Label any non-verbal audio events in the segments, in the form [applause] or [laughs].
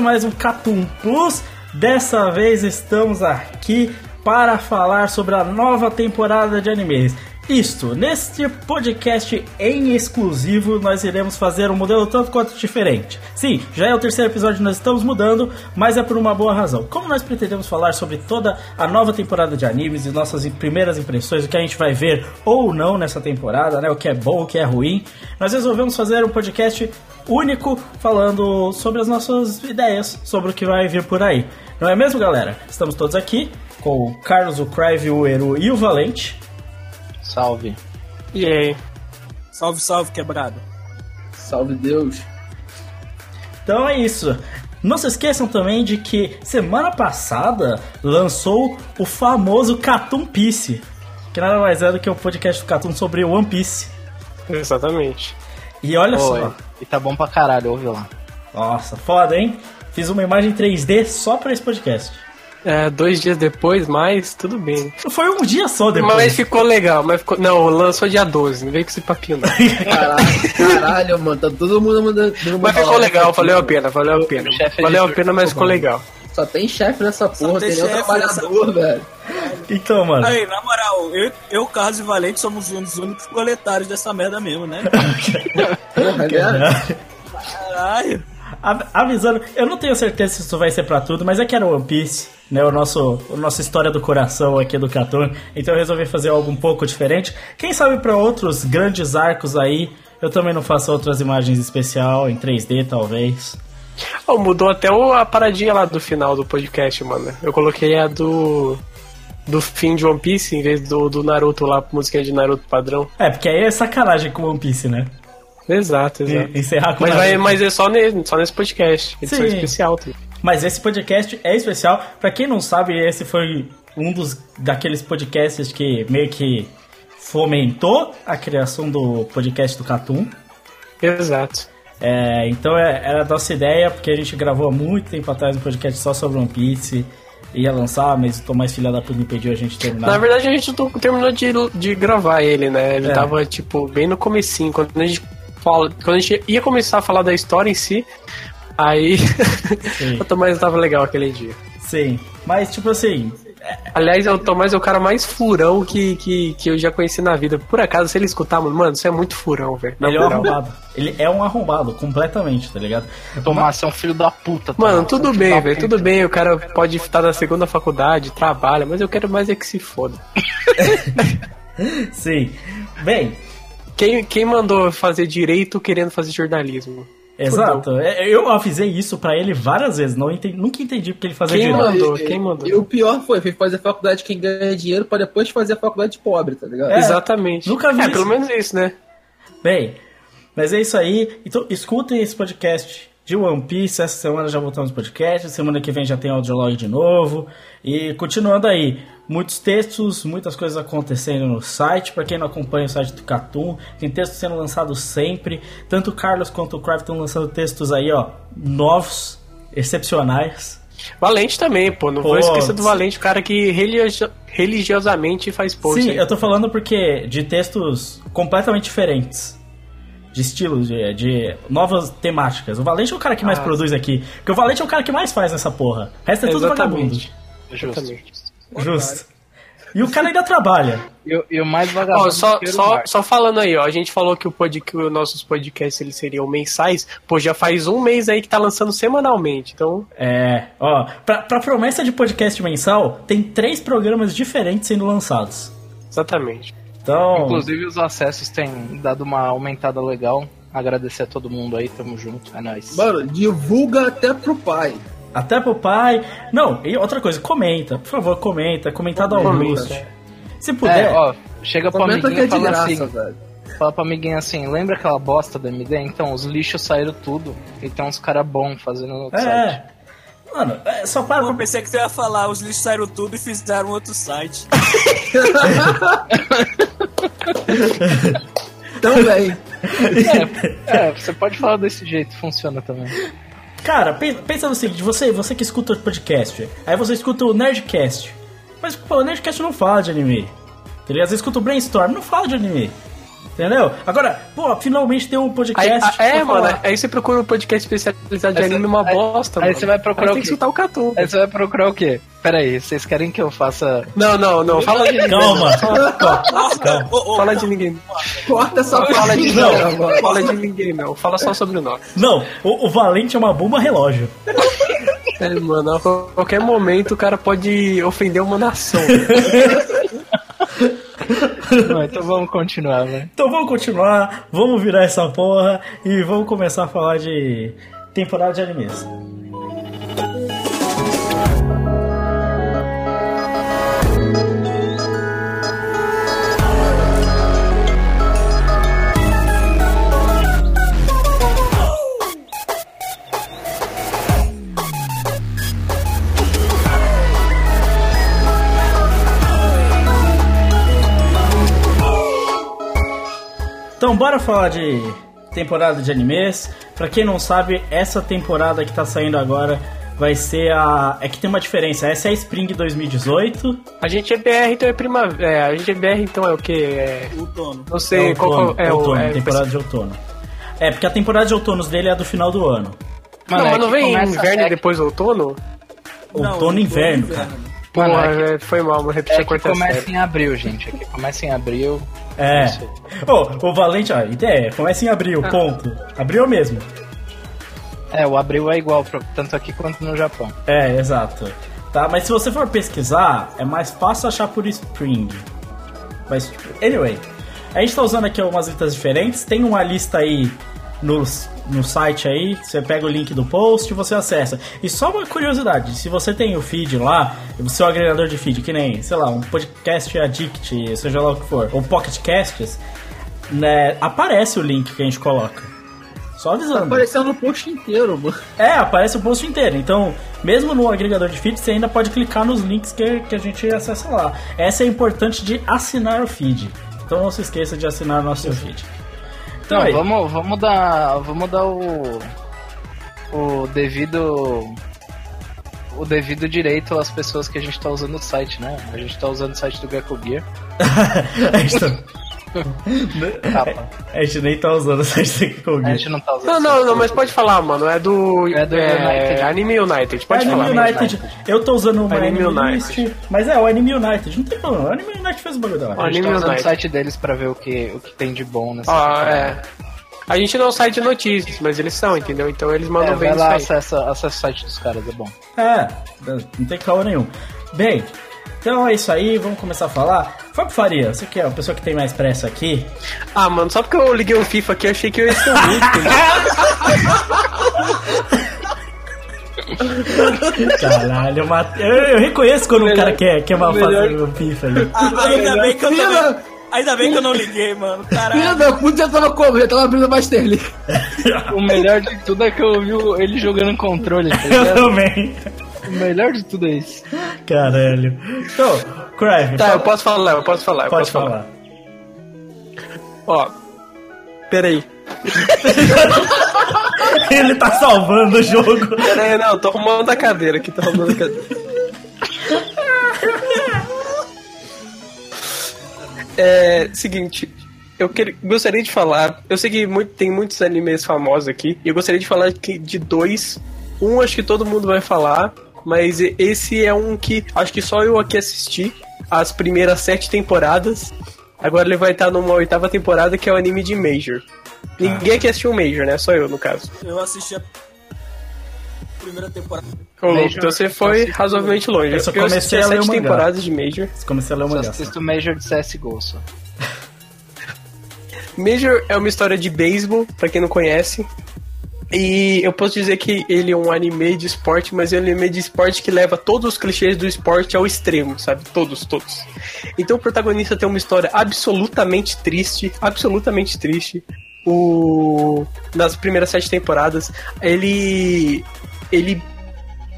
Mais um Catum Plus. Dessa vez estamos aqui para falar sobre a nova temporada de animes. Isto, neste podcast em exclusivo, nós iremos fazer um modelo tanto quanto diferente. Sim, já é o terceiro episódio nós estamos mudando, mas é por uma boa razão. Como nós pretendemos falar sobre toda a nova temporada de animes e nossas primeiras impressões, o que a gente vai ver ou não nessa temporada, né? O que é bom, o que é ruim, nós resolvemos fazer um podcast único falando sobre as nossas ideias, sobre o que vai vir por aí. Não é mesmo, galera? Estamos todos aqui com o Carlos, o Crive, o Eru e o Valente. Salve. E aí? Salve, salve, quebrado. Salve Deus. Então é isso. Não se esqueçam também de que semana passada lançou o famoso Catum Piece, que nada mais é do que o podcast do Catum sobre One Piece. Exatamente. E olha Oi. só, E tá bom pra caralho, ouve lá. nossa, foda, hein? Fiz uma imagem 3D só pra esse podcast. É, dois dias depois, mas tudo bem. Foi um dia só depois. Mas ficou legal, mas ficou. Não, lançou dia 12, não veio com esse papinho não. Caralho, caralho, mano, tá todo mundo mandando. dando Mas ficou legal, valeu a pena, valeu a pena. Valeu a pena, mas ficou legal. Só tem chefe nessa porra, tem tem nenhum trabalhador, velho. Então, mano. Aí, na moral, eu, eu, Carlos e Valente somos um dos únicos proletários dessa merda mesmo, né? [laughs] Porra, né? Caralho. A- Avisando, eu não tenho certeza se isso vai ser pra tudo, mas é que era One Piece, né? O nosso, a nossa história do coração aqui do Catum. Então eu resolvi fazer algo um pouco diferente. Quem sabe pra outros grandes arcos aí, eu também não faço outras imagens especial em 3D, talvez. Oh, mudou até a paradinha lá do final do podcast, mano. Eu coloquei a do. Do fim de One Piece em vez do, do Naruto lá, música de Naruto padrão. É, porque aí é sacanagem com One Piece, né? Exato, exato. E- encerrar com Mas, vai, mas é só, ne, só nesse podcast. Edição Sim. especial também. Mas esse podcast é especial. Pra quem não sabe, esse foi um dos daqueles podcasts que meio que fomentou a criação do podcast do Catum. Exato. É, então é- era a nossa ideia, porque a gente gravou há muito tempo atrás um podcast só sobre One Piece. Ia lançar, mas o Tomás Filha da Puta impediu a gente terminar. Na verdade, a gente terminou de, de gravar ele, né? Ele É. tava, tipo, bem no comecinho. Quando a gente fala, quando a gente ia começar a falar da história em si, aí [laughs] o [laughs] Tomás tava legal aquele dia. Sim, mas tipo assim, Aliás, o Tomás é o cara mais furão que, que, que eu já conheci na vida. Por acaso, se ele escutar, mano, mano, isso é muito furão, velho. Ele é um arrombado. Ele é um arrombado, completamente, tá ligado? Tomás, você é um filho da puta. Mano, tudo você é um bem, velho, tudo bem. O cara pode estar na segunda faculdade, trabalha, mas eu quero mais é que se foda. [laughs] Sim. Bem, Quem, quem mandou fazer direito querendo fazer jornalismo? Exato. É, Eu avisei isso pra ele várias vezes, não entendi, nunca entendi porque ele fazia Quem direito. mandou? E- Quem mandou? E o pior foi, foi fazer faculdade quem ganha dinheiro pra depois fazer a faculdade de pobre, tá ligado? É. Exatamente. nunca vi É, isso. pelo menos isso, né? Bem, mas é isso aí. Então, escutem esse podcast de One Piece. Essa semana já voltamos podcast. Semana que vem já tem audiolog de novo. E continuando aí, muitos textos, muitas coisas acontecendo no site. Para quem não acompanha o site do Catum, tem textos sendo lançados sempre. Tanto o Carlos quanto o Craft estão lançando textos aí, ó, novos, excepcionais. Valente também, pô. Não vou Pô, esquecer do. Valente, o cara que religio- religiosamente faz post. Sim, aí. eu tô falando porque de textos completamente diferentes. De estilos, de, de novas temáticas. O Valente é o cara que mais Ah, produz aqui. Porque o Valente é o cara que mais faz nessa porra. O resto é tudo vagabundo. Justo. Exatamente. Justo. E o cara ainda trabalha. E, o- o mais vagabundo Ó, só, o só, só falando aí, ó, a gente falou que, o pod, que os nossos podcasts eles seriam mensais, pô, já faz um mês aí que tá lançando semanalmente, então É, ó, pra, pra promessa de podcast mensal, tem três programas diferentes sendo lançados. exatamente. Então, Inclusive os acessos têm dado uma aumentada legal. Agradecer a todo mundo aí, tamo junto, é nóis. Mano, divulga até pro pai. até pro pai. Não, e outra coisa, comenta, por favor, comenta, comentar do Comenta. Augusto. Se puder. É, ó, chega pro Comenta que amiguinho é de fala graça, assim, velho. fala pro amiguinho assim, lembra aquela bosta da MD? Então, os lixos saíram tudo. E tem uns caras bons fazendo no site. é. Mano, é, só para Eu pensei que você ia falar, os lixos saíram tudo e fizeram outro site. [laughs] [laughs] [laughs] Também. É, você pode falar desse jeito, funciona também. Cara, pensa, pensa no seguinte, você, você que escuta o podcast, aí você escuta o Nerdcast. Mas, pô, o Nerdcast não fala de anime. Ele às vezes escuta o Brainstorm, não fala de anime. Entendeu? Agora, pô, finalmente tem um Aí, podcast. ah, é, mano, falar. aí você procura um podcast especializado de Aí anime você- uma aí- bosta, aí mano. você vai procurar Aí o tem que quê? escutar o Catum. Aí você vai procurar o quê? Pera aí, vocês querem que eu faça... Não, não, não, fala de ninguém. Calma. Fala de ninguém. Corta essa Fala de Não. não, não fala de ninguém, não. Fala só sobre nós. Não, o, o Valente é uma bomba relógio. É, mano, a qualquer momento o cara pode ofender uma nação. [laughs] Então vamos continuar, né? Então vamos continuar, vamos virar essa porra e vamos começar a falar de temporada de animes. Então bora falar de temporada de animes. Pra quem não sabe, essa temporada que tá saindo agora vai ser a. É que tem uma diferença. Essa é a Spring 2018. A gente é BR, então é primavera. É, a gente é BR, então é o que? É, outono. não sei é qual outono, qual- é o. outono, É, temporada de outono. É, porque a temporada de outonos dele é a do final do ano. não, é mas não que vem inverno é e depois outono? Não, Outono e inverno, cara. Porra, Mano, é é, foi mal, vou repetir É a quarta começa série. em abril, gente. Aqui começa em abril. É. Ô, o Valente, ó, ideia, começa em abril, Ah. ponto. Abril mesmo. É, o abril é igual, tanto aqui quanto no Japão. É, exato. Tá, mas se você for pesquisar, é mais fácil achar por Spring. Mas, tipo, anyway. A gente tá usando aqui algumas listas diferentes. Tem uma lista aí no, no site aí. Você pega o link do post e você acessa. E só uma curiosidade: se você tem o feed lá, o seu agregador de feed, que nem, sei lá, um podcast addict, seja lá o que for, ou pocket casts, né, aparece o link que a gente coloca. Só Tá avisando. aparecendo no post inteiro, mano. É, aparece o post inteiro. Então, mesmo no agregador de feed, você ainda pode clicar nos links que, que a gente acessa lá. Essa é importante de assinar o feed. Então não se esqueça de assinar o nosso feed. Então, Não, vamos, vamos dar. Vamos dar o. O devido. O devido direito às pessoas que a gente tá usando o site, né? A gente tá usando o site do Gecko Gear. a, gente tá-. A gente nem tá usando o site aqui com o A gente não tá usando Não, o não, não, mas pode falar, mano. É do. É do é, United. Anime United, pode Anime falar. United. Eu tô usando o Anime Anime United. United. Mas é, o Anime United. Não tem problema. O Anime United fez o bagulho da hora. A gente tá Anime usando o United. site deles pra ver o que, o que tem de bom nessa Ah, temporada. é. A gente não é um site de notícias, mas eles são, entendeu? Então eles mandam É, bem vai isso lá, aí. acessa, acessa o site dos caras, é bom. É, não tem calor nenhum. Bem, então é isso aí, vamos começar a falar. Fábio Faria, você que é a pessoa que tem mais pressa aqui. Ah, mano, só porque eu liguei o FIFA aqui, eu achei que eu ia ser o? [laughs] Caralho, Mate- eu, eu reconheço quando o cara quer, quer mal fazer o FIFA aí. Ah, ainda, bem que eu Filha da- ainda bem que eu não liguei, mano. Filha Caralho. da puta já tava como? Já tava abrindo Master League. [laughs] O melhor de tudo é que eu vi ele jogando controle, tá Eu também. O melhor de tudo é isso. Caralho. Então, Crave, Tá, eu posso falar, eu posso falar, eu pode posso falar. falar. Ó, peraí. [laughs] Ele tá salvando o jogo. Peraí, não, tô arrumando a cadeira aqui, tô arrumando a cadeira. É, seguinte, eu queria- gostaria de falar, eu sei que muito- tem muitos animes famosos aqui, e eu gostaria de falar que de dois, um acho que todo mundo vai falar, mas esse é um que acho que só eu aqui assisti, as primeiras sete temporadas. Agora ele vai estar numa oitava temporada que é o anime de Major. Ninguém aqui assistiu o Major, né? Só eu, no caso. Eu assisti a primeira temporada. Louco, Major, então você eu foi razoavelmente longe. Eu só Eu assisti comecei a ler sete temporadas de Major. Você comecei a ler o Só assisto Major de CSGO só. Major é uma história de beisebol, pra quem não conhece. E eu posso dizer que ele é um anime de esporte, mas é um anime de esporte que leva todos os clichês do esporte ao extremo, sabe? Todos, todos. Então o protagonista tem uma história absolutamente triste, absolutamente triste. O nas primeiras sete temporadas, ele ele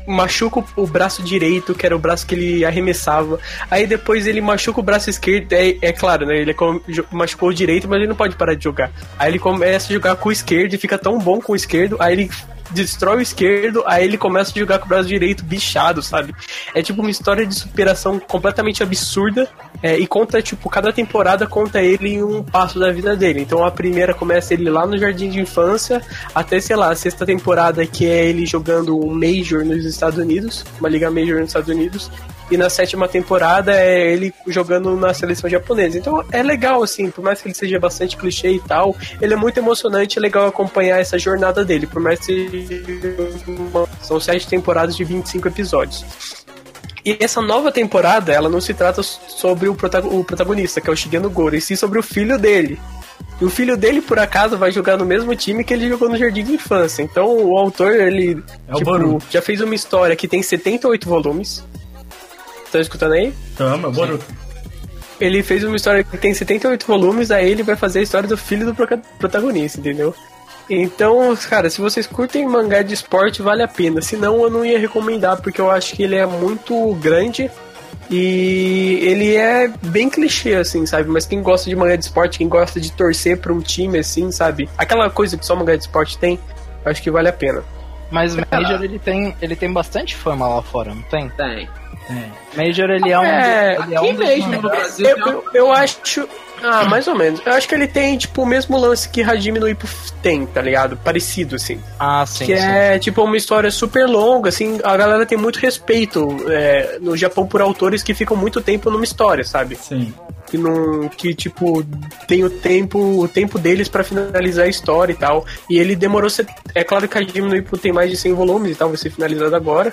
machuca o braço direito, que era o braço que ele arremessava. Aí depois ele machuca o braço esquerdo. É, é claro, né? Ele jo- machucou o direito, mas ele não pode parar de jogar. Aí ele começa a jogar com o esquerdo e fica tão bom com o esquerdo. Aí ele destrói o esquerdo, aí ele começa a jogar com o braço direito bichado, sabe? É tipo uma história de superação completamente absurda. é, e conta, tipo, cada temporada conta ele em um passo da vida dele. Então a primeira começa ele lá no jardim de infância, até, sei lá, a sexta temporada que é ele jogando um Major nos Estados Unidos, uma liga Major nos Estados Unidos. E na sétima temporada é ele jogando na seleção japonesa. Então é legal, assim, por mais que ele seja bastante clichê e tal, ele é muito emocionante, é legal acompanhar essa jornada dele, por mais que são sete temporadas de 25 episódios. E essa nova temporada, ela não se trata sobre o protagonista, que é o Shigeno Goro, e sim sobre o filho dele. E o filho dele, por acaso, vai jogar no mesmo time que ele jogou no Jardim de Infância. Então o autor, ele É o tipo, já fez uma história que tem 78 volumes. Tá escutando aí? Tamo, Boruto. Ele fez uma história que tem 78 volumes, aí ele vai fazer a história do filho do protagonista, entendeu? Então, cara, se vocês curtem mangá de esporte, vale a pena. Se não, eu não ia recomendar, porque eu acho que ele é muito grande e ele é bem clichê, assim, sabe? Mas quem gosta de mangá de esporte, quem gosta de torcer pra um time, assim, sabe? Aquela coisa que só mangá de esporte tem, eu acho que vale a pena. Mas o Major ele tem, ele tem bastante fama lá fora, não tem? Tem. Major ele é um. É, ele é Aqui um mesmo no Brasil Eu, tem eu, eu acho. Ah, mais ou menos. Eu acho que ele tem, tipo, o mesmo lance que Hajime no Ippo tem, tá ligado? Parecido, assim. Ah, sim. que sim. é, tipo, uma história super longa, assim. A galera tem muito respeito é, no Japão por autores que ficam muito tempo numa história, sabe? Sim. Que não. Que, tipo, tem o tempo, o tempo deles pra finalizar a história e tal. E ele demorou. set- É claro que Hajime no Ippo tem mais de 100 volumes e tal, vai ser finalizado agora.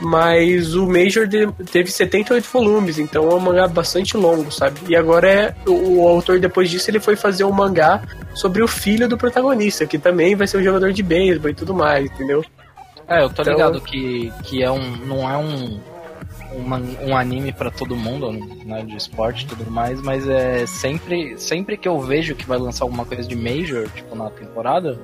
Mas o Major teve 78 volumes, então é um mangá bastante longo, sabe? E agora é o, o autor, depois disso, ele foi fazer um mangá sobre o filho do protagonista, que também vai ser um jogador de beisebol e tudo mais, entendeu? É, eu tô Então- ligado que, que é um, não é um, uma- um anime pra todo mundo, né, de esporte e tudo mais, mas é sempre, sempre que eu vejo que vai lançar alguma coisa de Major, tipo, na temporada,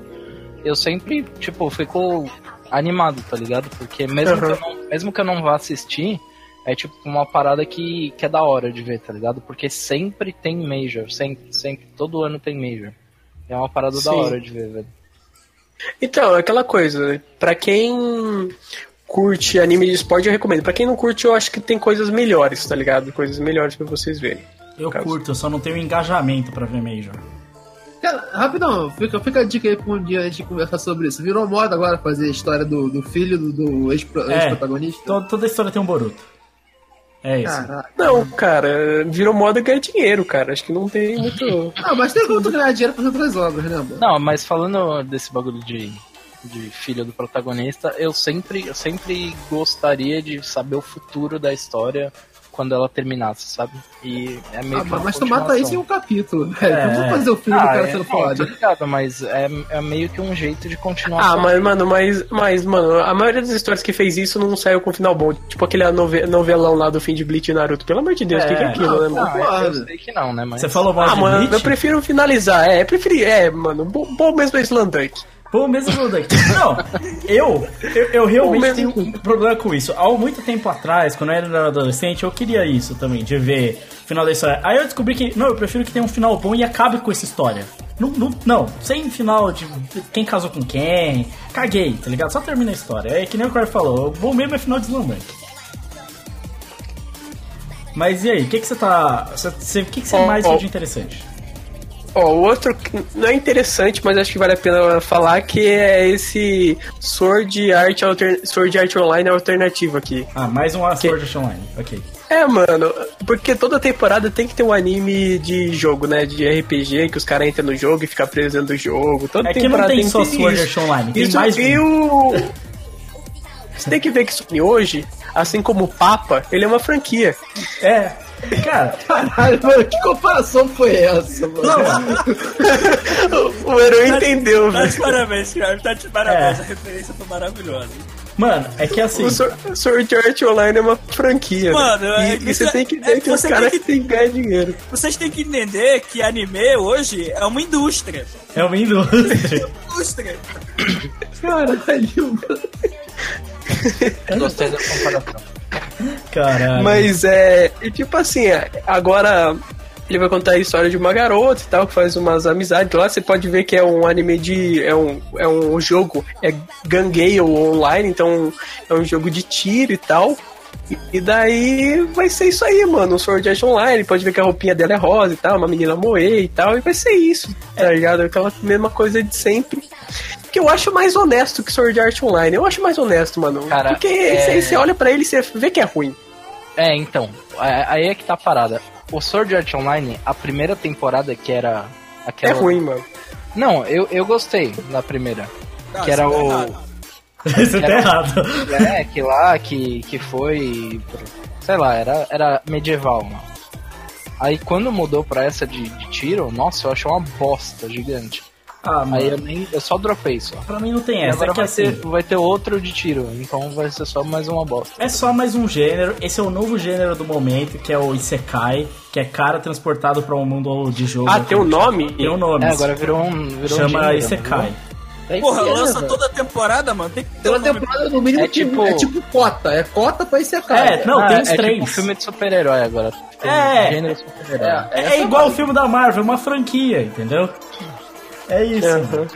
eu sempre, tipo, fico animado, tá ligado? Porque mesmo, Uhum. que, eu não, mesmo que eu não vá assistir, é tipo uma parada que, que é da hora de ver, tá ligado? Porque sempre tem Major, sempre, sempre, todo ano tem Major. É uma parada da Sim. hora de ver, velho. Então, é aquela coisa, pra quem curte anime de esporte, eu recomendo. Pra quem não curte, eu acho que tem coisas melhores, tá ligado? Coisas melhores pra vocês verem. Eu Caso. curto, eu só não tenho engajamento pra ver Major. Cara, rapidão, fica, fica a dica aí pra um dia a gente conversar sobre isso. Virou moda agora fazer a história do, do filho do, do É. ex-protagonista? Toda, toda história tem um Boruto. É isso. Caraca. Não, cara, virou moda ganhar dinheiro, cara. Acho que não tem muito. Ah, mas tem como tu ganhar dinheiro fazendo outras obras, né, mano? Não, mas falando desse bagulho de, de filho do protagonista, eu sempre, eu sempre gostaria de saber o futuro da história quando ela terminasse, sabe? E é meio Ah, mas tu mata isso em um capítulo, [laughs] velho. É. Vamos fazer o do Ah, cara é, sendo não, foda. ligado, mas é, é meio que um jeito de Ah, continuação. mas, mano, mas, mas, mano, a maioria das histórias que fez isso não saiu com final bom. Tipo aquele nove- novelão lá do fim de Bleach e Naruto. Pelo amor de Deus, o que, que é É, aquilo, né, mano? Não, é, eu sei que não, né? Mas... Você falou mal Ah, de mano, Bleach? eu prefiro finalizar. É, preferi. É, mano, bom, bom mesmo é Pô, mesmo Slandunk. Não, eu, eu, eu realmente tenho um problema com isso. Há muito tempo atrás, quando eu era adolescente, eu queria isso também, de ver o final da história. Aí eu descobri que, não, eu prefiro que tenha um final bom e acabe com essa história. Não, não, não, sem final de quem casou com quem. Caguei, tá ligado? Só termina a história. É que nem o Corey falou, o bom mesmo é final de Slandunk. Mas e aí, o que, que você tá. O que, que você Ó, mais de interessante? Ó, o outro que não é interessante, mas acho que vale a pena falar que é esse Sword Art, Alter... Sword Art Online alternativo aqui. Ah, mais um Sword Art Online. Ok. É, mano, porque toda temporada tem que ter um anime de jogo, né? De RPG, que os caras entram no jogo e ficam presos dentro do jogo. Toda É que não temporada tem que só Sword. Art Online, tem Isso mais e um. Você tem que ver que Sony hoje, assim como o Papa, ele é uma franquia. É. Cara, Caralho, mano, que comparação foi essa, mano? o Herói entendeu, Tá de velho. parabéns, cara. Tá de parabéns. É. A referência foi maravilhosa. mano, é que assim. O Sword Art Online é uma franquia. Mano, né? é e, que e você você- tem que é ver que que os caras tem que tem que ganhar dinheiro. Vocês têm que entender que anime hoje é uma indústria. É uma indústria. [laughs] Indústria. Caralho, mano. Gostei dessa comparação. Caralho. Mas é. E tipo assim, é, agora ele vai contar a história de uma garota e tal, que faz umas amizades lá. Você pode ver que é um anime de. É um, é um jogo, é Gangale online, então é um jogo de tiro e tal. E- daí vai ser isso aí, mano. Um Sword Art Online. Pode ver que a roupinha dela é rosa e tal, uma menina moe e tal. E vai ser isso, tá ligado? Aquela mesma coisa de sempre. Que eu acho mais honesto que Sword Art Online. Eu acho mais honesto, mano. Cara, Porque é- você você olha pra ele e você vê que é ruim. É, então, é- aí é que tá a parada. O Sword Art Online, a primeira temporada que era aquela. É ruim, mano. Não, eu, eu gostei da primeira. Ah, que era tá o. [laughs] Você tá Era- errado. É, que lá que, que foi. Sei lá, era, era medieval, mano. Aí quando mudou pra essa de, de tiro, nossa, eu achei uma bosta gigante. Ah, mano. Aí eu nem. Eu só dropei só. Pra mim não tem essa. agora É que vai, assim. ter, vai ter outro de tiro, então vai ser só mais uma bosta. É só mais um gênero. Esse é o novo gênero do momento, que é o Isekai, que é cara transportado pra um mundo de jogo. Ah, tem um nome? Tem um nome. É, agora virou um. Virou um Chama gênero, Isekai. né? É Porra, isso, lança velho. toda temporada, mano. Tem que ter um nome- temporada, no mínimo, É tipo- é tipo cota. É cota pra esse cara. É, não, Ah, tem os é três. tipo um filme de super-herói agora. Tem É. Gênero super-herói. É, igual o filme da Marvel, uma franquia, entendeu? É isso. Aham.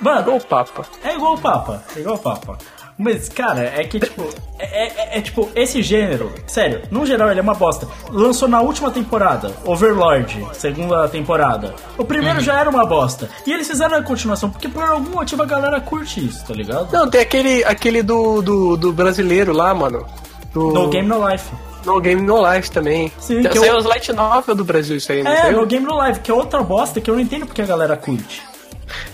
Mano, o Papa. É igual o Papa, é igual o Papa. Mas, cara, é que, tipo, é, é- é, tipo, esse gênero, sério, no geral ele é uma bosta. Lançou na última temporada, Overlord, segunda temporada. O primeiro já era uma bosta. E eles fizeram a continuação, porque por algum motivo a galera curte isso, tá ligado? Não, tem aquele, aquele do, do, do brasileiro lá, mano. Do, No Game No Life. No Game No Life também. Sim, que eu- os Light Novel do Brasil, isso aí, É? No Game No Life, que é outra bosta que eu não entendo porque a galera curte.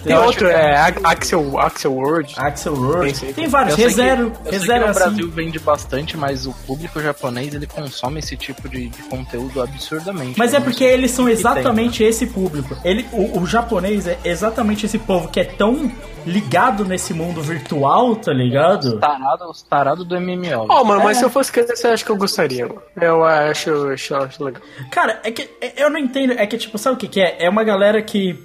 Tem Eu outro, é A- Axel, Axel World. Axel World. Tem, vários, ReZero. ReZero no assim. Brasil vende bastante, mas o público japonês ele consome esse tipo de, de conteúdo absurdamente. Mas é porque eles são o tem. exatamente esse público. Ele, o, o japonês é exatamente esse povo que é tão ligado nesse mundo virtual, tá ligado? Os tarados os tarado do MMO. Ó, mano, mas É. se eu fosse criança, eu acho que eu gostaria, mano. Eu acho, eu acho, eu acho legal. Cara, é que é- eu não entendo. É que, tipo, sabe o que, que é? É uma galera que.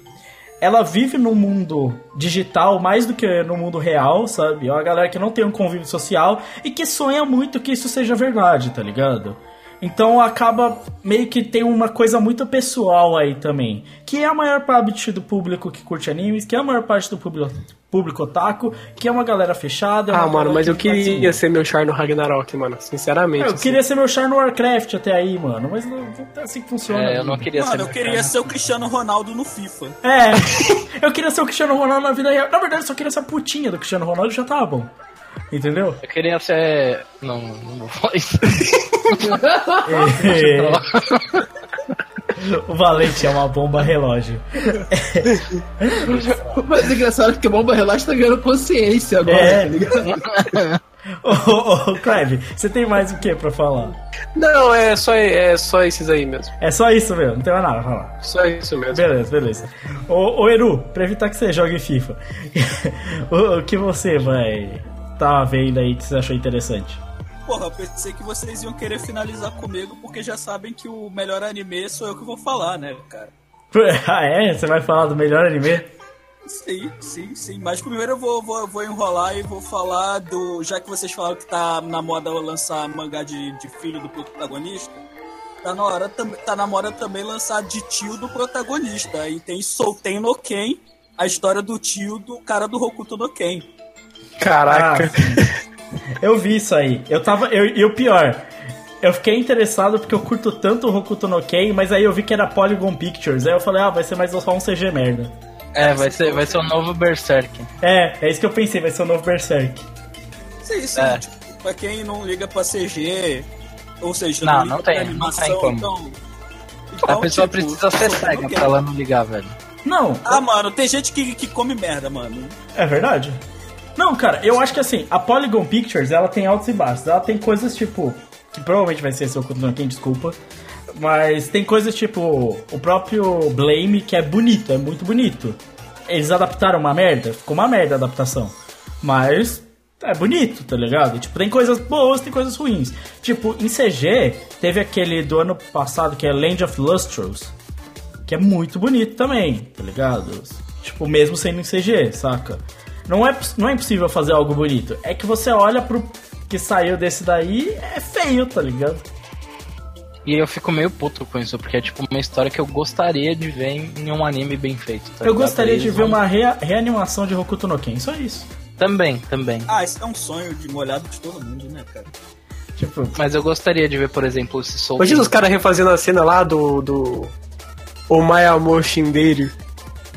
Ela vive no mundo digital mais do que no mundo real, sabe? É uma galera que não tem um convívio social e que sonha muito que isso seja verdade, tá ligado? Então acaba meio que tem uma coisa muito pessoal aí também. Que é a maior parte do público que curte animes, que é a maior parte do público, público otaku, que é uma galera fechada. é uma Ah, mano, mas que eu tá assim. queria ser meu char no Ragnarok, mano. Sinceramente. Eu assim. queria ser meu char no Warcraft até aí, mano, mas não não é assim que funciona. É, eu não queria ser. Mano, eu queria cara. ser o Cristiano Ronaldo no FIFA. É, [laughs] eu queria ser o Cristiano Ronaldo na vida real. Na verdade, eu só queria ser a putinha do Cristiano Ronaldo e já tava bom. Entendeu? Eu queria ser. Não, não vou falar isso. [laughs] o Valente é uma bomba relógio. Mas é engraçado porque Bomba Relaxa tá ganhando consciência agora, É. tá ligado? [laughs] Ô, ô, ô, Clive, você tem mais o que pra falar? Não, é só, é só esses aí mesmo. É só isso mesmo, não tem mais nada pra falar. Só isso mesmo. Beleza, beleza. Ô, ô Eru, pra evitar que você jogue FIFA, [laughs] o, o que você vai tá vendo aí que você achou interessante? Porra, eu pensei que vocês iam querer finalizar comigo porque já sabem que o melhor anime sou eu que vou falar, né, cara? [laughs] Ah, é? Você vai falar do melhor anime? Sim, sim, sim. Mas primeiro eu vou, vou, vou enrolar e vou falar do. Já que vocês falaram que tá na moda lançar mangá de, de filho do protagonista, tá na hora tá na moda também lançar de tio do protagonista. E tem Solten no Ken, a história do tio do cara do Hokuto no Ken. Caraca. Ah, eu vi isso aí. Eu tava. Eu, e o pior, eu fiquei interessado porque eu curto tanto o Hokuto no Ken, mas aí eu vi que era Polygon Pictures. Aí eu falei, ah, vai ser mais só um CG merda. É, vai ser, vai ser o novo Berserk. É, é isso que eu pensei, vai ser o novo Berserk. Sim, sim. É. Tipo, pra quem não liga pra CG, ou seja, Não, liga não pra tem, não animação, tem como. então... A então, pessoa tipo, precisa ser não cega pra ela não ligar, velho. Não, Ah, mano, tem gente que, que come merda, mano. É verdade. Não, cara, eu acho que assim, a Polygon Pictures, ela tem altos e baixos. Ela tem coisas tipo. Que provavelmente vai ser seu no Ken, desculpa. Mas tem coisas tipo. O próprio Blame, que é bonito, é muito bonito. Eles adaptaram uma merda, ficou uma merda a adaptação. Mas. É bonito, tá ligado? Tipo, tem coisas boas, tem coisas ruins. Tipo, em CG, teve aquele do ano passado que é Land of Lustros. Que é muito bonito também, tá ligado? Tipo, mesmo sendo em CG, saca? Não é, não é impossível fazer algo bonito. É que você olha pro que saiu desse daí, é feio, tá ligado? E eu fico meio puto com isso, porque é tipo uma história que eu gostaria de ver em, um anime bem feito. tá Eu ligado? gostaria de ver não- uma rea- reanimação de Hokuto no Ken, só isso. Também, também. Ah, isso é um sonho de molhado de todo mundo, né, cara? Tipo, Mas eu gostaria de ver, por exemplo, esse Soul. Imagina os caras refazendo a cena lá do. do. O Mayamo Shindeiro.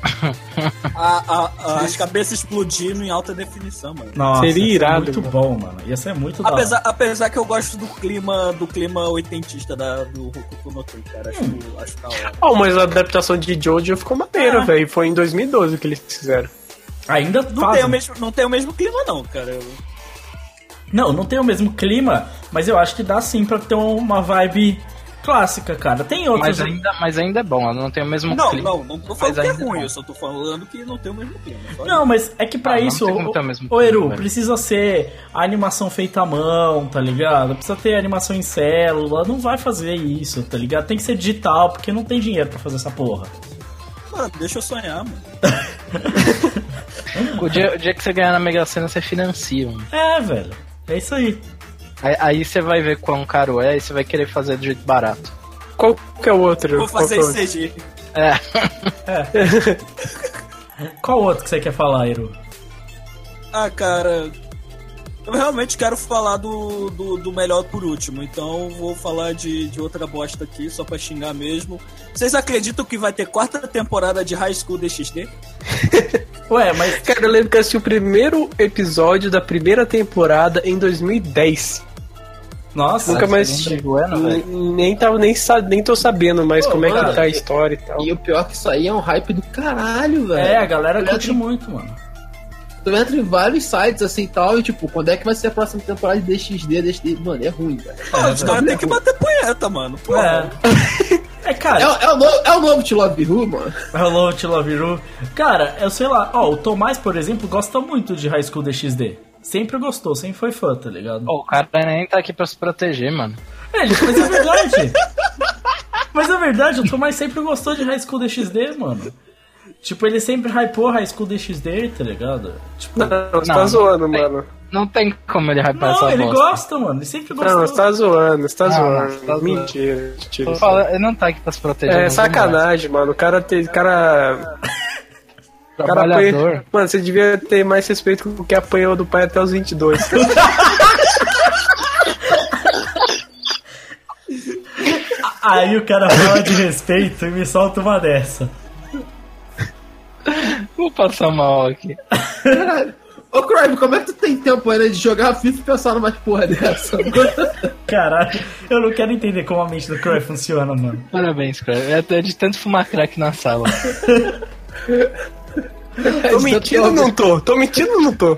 [laughs] A- a- a- as cabeças explodindo em alta definição, mano. nossa, Seria ia ser irado, muito mano. bom, mano. Ia ser muito da. Apesar, apesar que eu gosto do clima do clima oitentista da, do Hokuto no Ken, cara. Acho, acho da hora. Oh, mas a adaptação de Jojo ficou maneira, Ah. velho. Foi em 2012 que eles fizeram. Ainda Não fazem. tem, o mesmo, não tem o mesmo clima, não, cara. Eu- Não, não tem o mesmo clima, mas eu acho que dá sim pra ter uma vibe clássica, cara. Tem outros. Mas ainda, mas ainda é bom, ela não tem o mesmo Não, clima. não, não tô falando que é ainda ruim, não. eu só tô falando que não tem o mesmo clima. Não, mas é que pra Ah, não isso, o, o Eru, precisa ser a animação feita à mão, tá ligado? Precisa ter animação em célula, não vai fazer isso, tá ligado? Tem que ser digital, porque não tem dinheiro pra fazer essa porra. Mano, deixa eu sonhar, mano. [laughs] O dia, o dia que você ganhar na Mega Sena, você financia. mano. É, velho. É isso aí. Aí, você vai ver quão caro é e você vai querer fazer do jeito barato. Qual que é o outro? Vou fazer Qual que é CG. [laughs] É. Qual outro que você quer falar, Eru? Ah, cara. Eu realmente quero falar do, do, do melhor por último, então vou falar de, de outra bosta aqui, só pra xingar mesmo. Vocês acreditam que vai ter quarta temporada de High School DxD? [laughs] Ué, mas Cara, eu lembro que eu assisti o primeiro episódio da primeira temporada em 2010. Nossa, Nunca mais velho? N- Nem, tava, nem, sa- nem tô sabendo mais Pô, como é mano, que tá a história e tal. E o pior é que isso aí é um hype do caralho, velho. é, a galera curte tem- muito, mano. Tu entra em vários sites assim e tal, e tipo, quando é que vai ser a próxima temporada de DXD, DXD? Mano, é ruim, velho. Mano, os caras têm que bater punheta, mano. Porra. É. É, cara, É, é o novo, é o novo To Love You, mano. Hello, Te Love You. Cara, eu sei lá, ó, o Tomás, por exemplo, gosta muito de High School DxD. Sempre gostou, sempre foi fã, tá ligado? Pô, o cara nem tá aqui pra se proteger, mano. É, mas é verdade. mas é verdade, o Tomás sempre gostou de High School DxD, mano. Tipo, ele sempre hypou High School DxD, tá ligado? Tipo, Não, você Não, tá não zoando, tem. mano. Não tem como ele hypar não, essa ele bosta. gosta, mano. Ele sempre gostou. Não, você tá zoando, você tá Não, zoando. você tá zoando. Mentira, mentira. Falando, ele não tá aqui pra se proteger. É não, sacanagem, mano. O cara tem. Cara. o cara Trabalhador. apanha- Mano, você devia ter mais respeito com o que apanhou do pai até os 22. [laughs] Aí o cara fala de respeito e me solta uma dessa. Vou passar mal aqui. Ô, Crime, como é que tu tem tempo ainda de jogar FIFA e pensar numa porra dessa? Caralho, eu não quero entender como a mente do Croy funciona, mano. Parabéns, cara. É de tanto fumar crack na sala. [laughs] tô mentindo ou não tô? Tô mentindo ou não tô?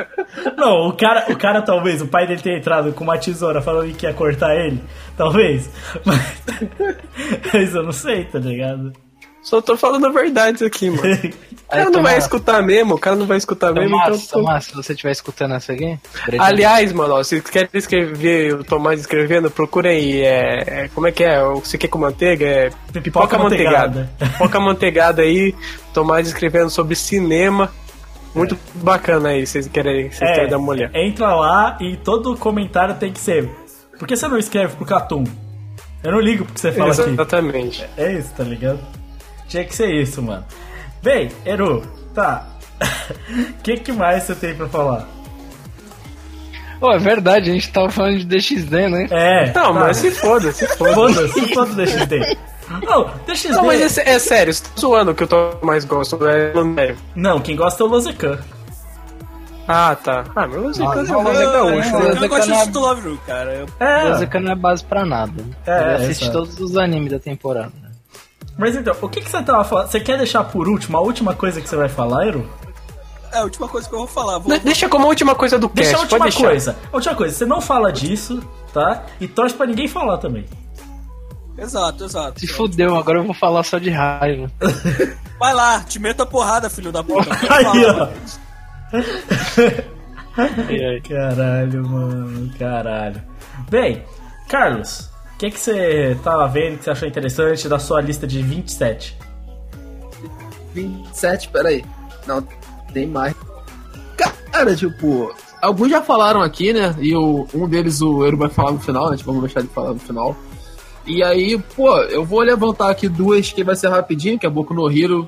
Não, o cara, o cara talvez, o pai dele tenha entrado com uma tesoura falando que ia cortar ele. Talvez. [laughs] Mas, mas eu não sei, tá ligado? Só tô falando a verdade aqui, mano. [laughs] O Aí, cara não vai Tomás, escutar mesmo, o cara não vai escutar mesmo, então. Tomás, Tomás, se você estiver escutando essa aqui... Aliás, mano, ó, se quer escrever o Tomás escrevendo, procura aí. É, é- como é que é? O que você quer com manteiga? É pipoca manteigada. Pipoca manteigada aí, Tomás escrevendo sobre cinema. Muito bacana aí, vocês querem, vocês querem dar uma olhada. entra lá e todo comentário tem que ser. Por que você não escreve pro Catum? Eu não ligo porque você fala aqui. Exatamente. É isso, tá ligado? Tinha que ser isso, mano. Bem, Eru, tá. O [laughs] que, que mais você tem pra falar? Pô, é verdade, a gente tava falando de DXD, né? É. Não, tá. mas se foda, se foda. Foda-se, foda o DXD. Não, DXD. Não, mas é, é sério, você tá zoando o que eu tô mais gosto, é Lanero. Não, quem gosta é o Lozecan. Ah, tá. Ah, meu Não, é gaúcho, Eu, né? eu, eu é gosto eu de Love Ru, cara. Eu- É. Não é base pra nada. É, Ele assiste exato. todos os animes da temporada. Mas então, o que, que você tava falando? Você quer deixar por último a última coisa que você vai falar, Ero? É a última coisa que eu vou falar. Vou, De- Deixa como a última coisa do Deixa cast, a última coisa. A última coisa, você não fala disso, tá? E torce pra ninguém falar também. Exato, exato. Se fudeu, agora eu vou falar só de raiva. [laughs] Vai lá, te meta a porrada, filho da puta. [laughs] Aí, ó. [laughs] Caralho, mano, caralho. Bem, Carlos, o que, que você tava vendo que você achou interessante da sua lista de 27? 27, peraí. Não, tem mais. Cara, tipo, alguns já falaram aqui, né? E o, um deles o Euro vai falar no final, né? Tipo, vamos deixar ele falar no final. E aí, pô, eu vou levantar aqui duas que vai ser rapidinho, que é Boku no Hero.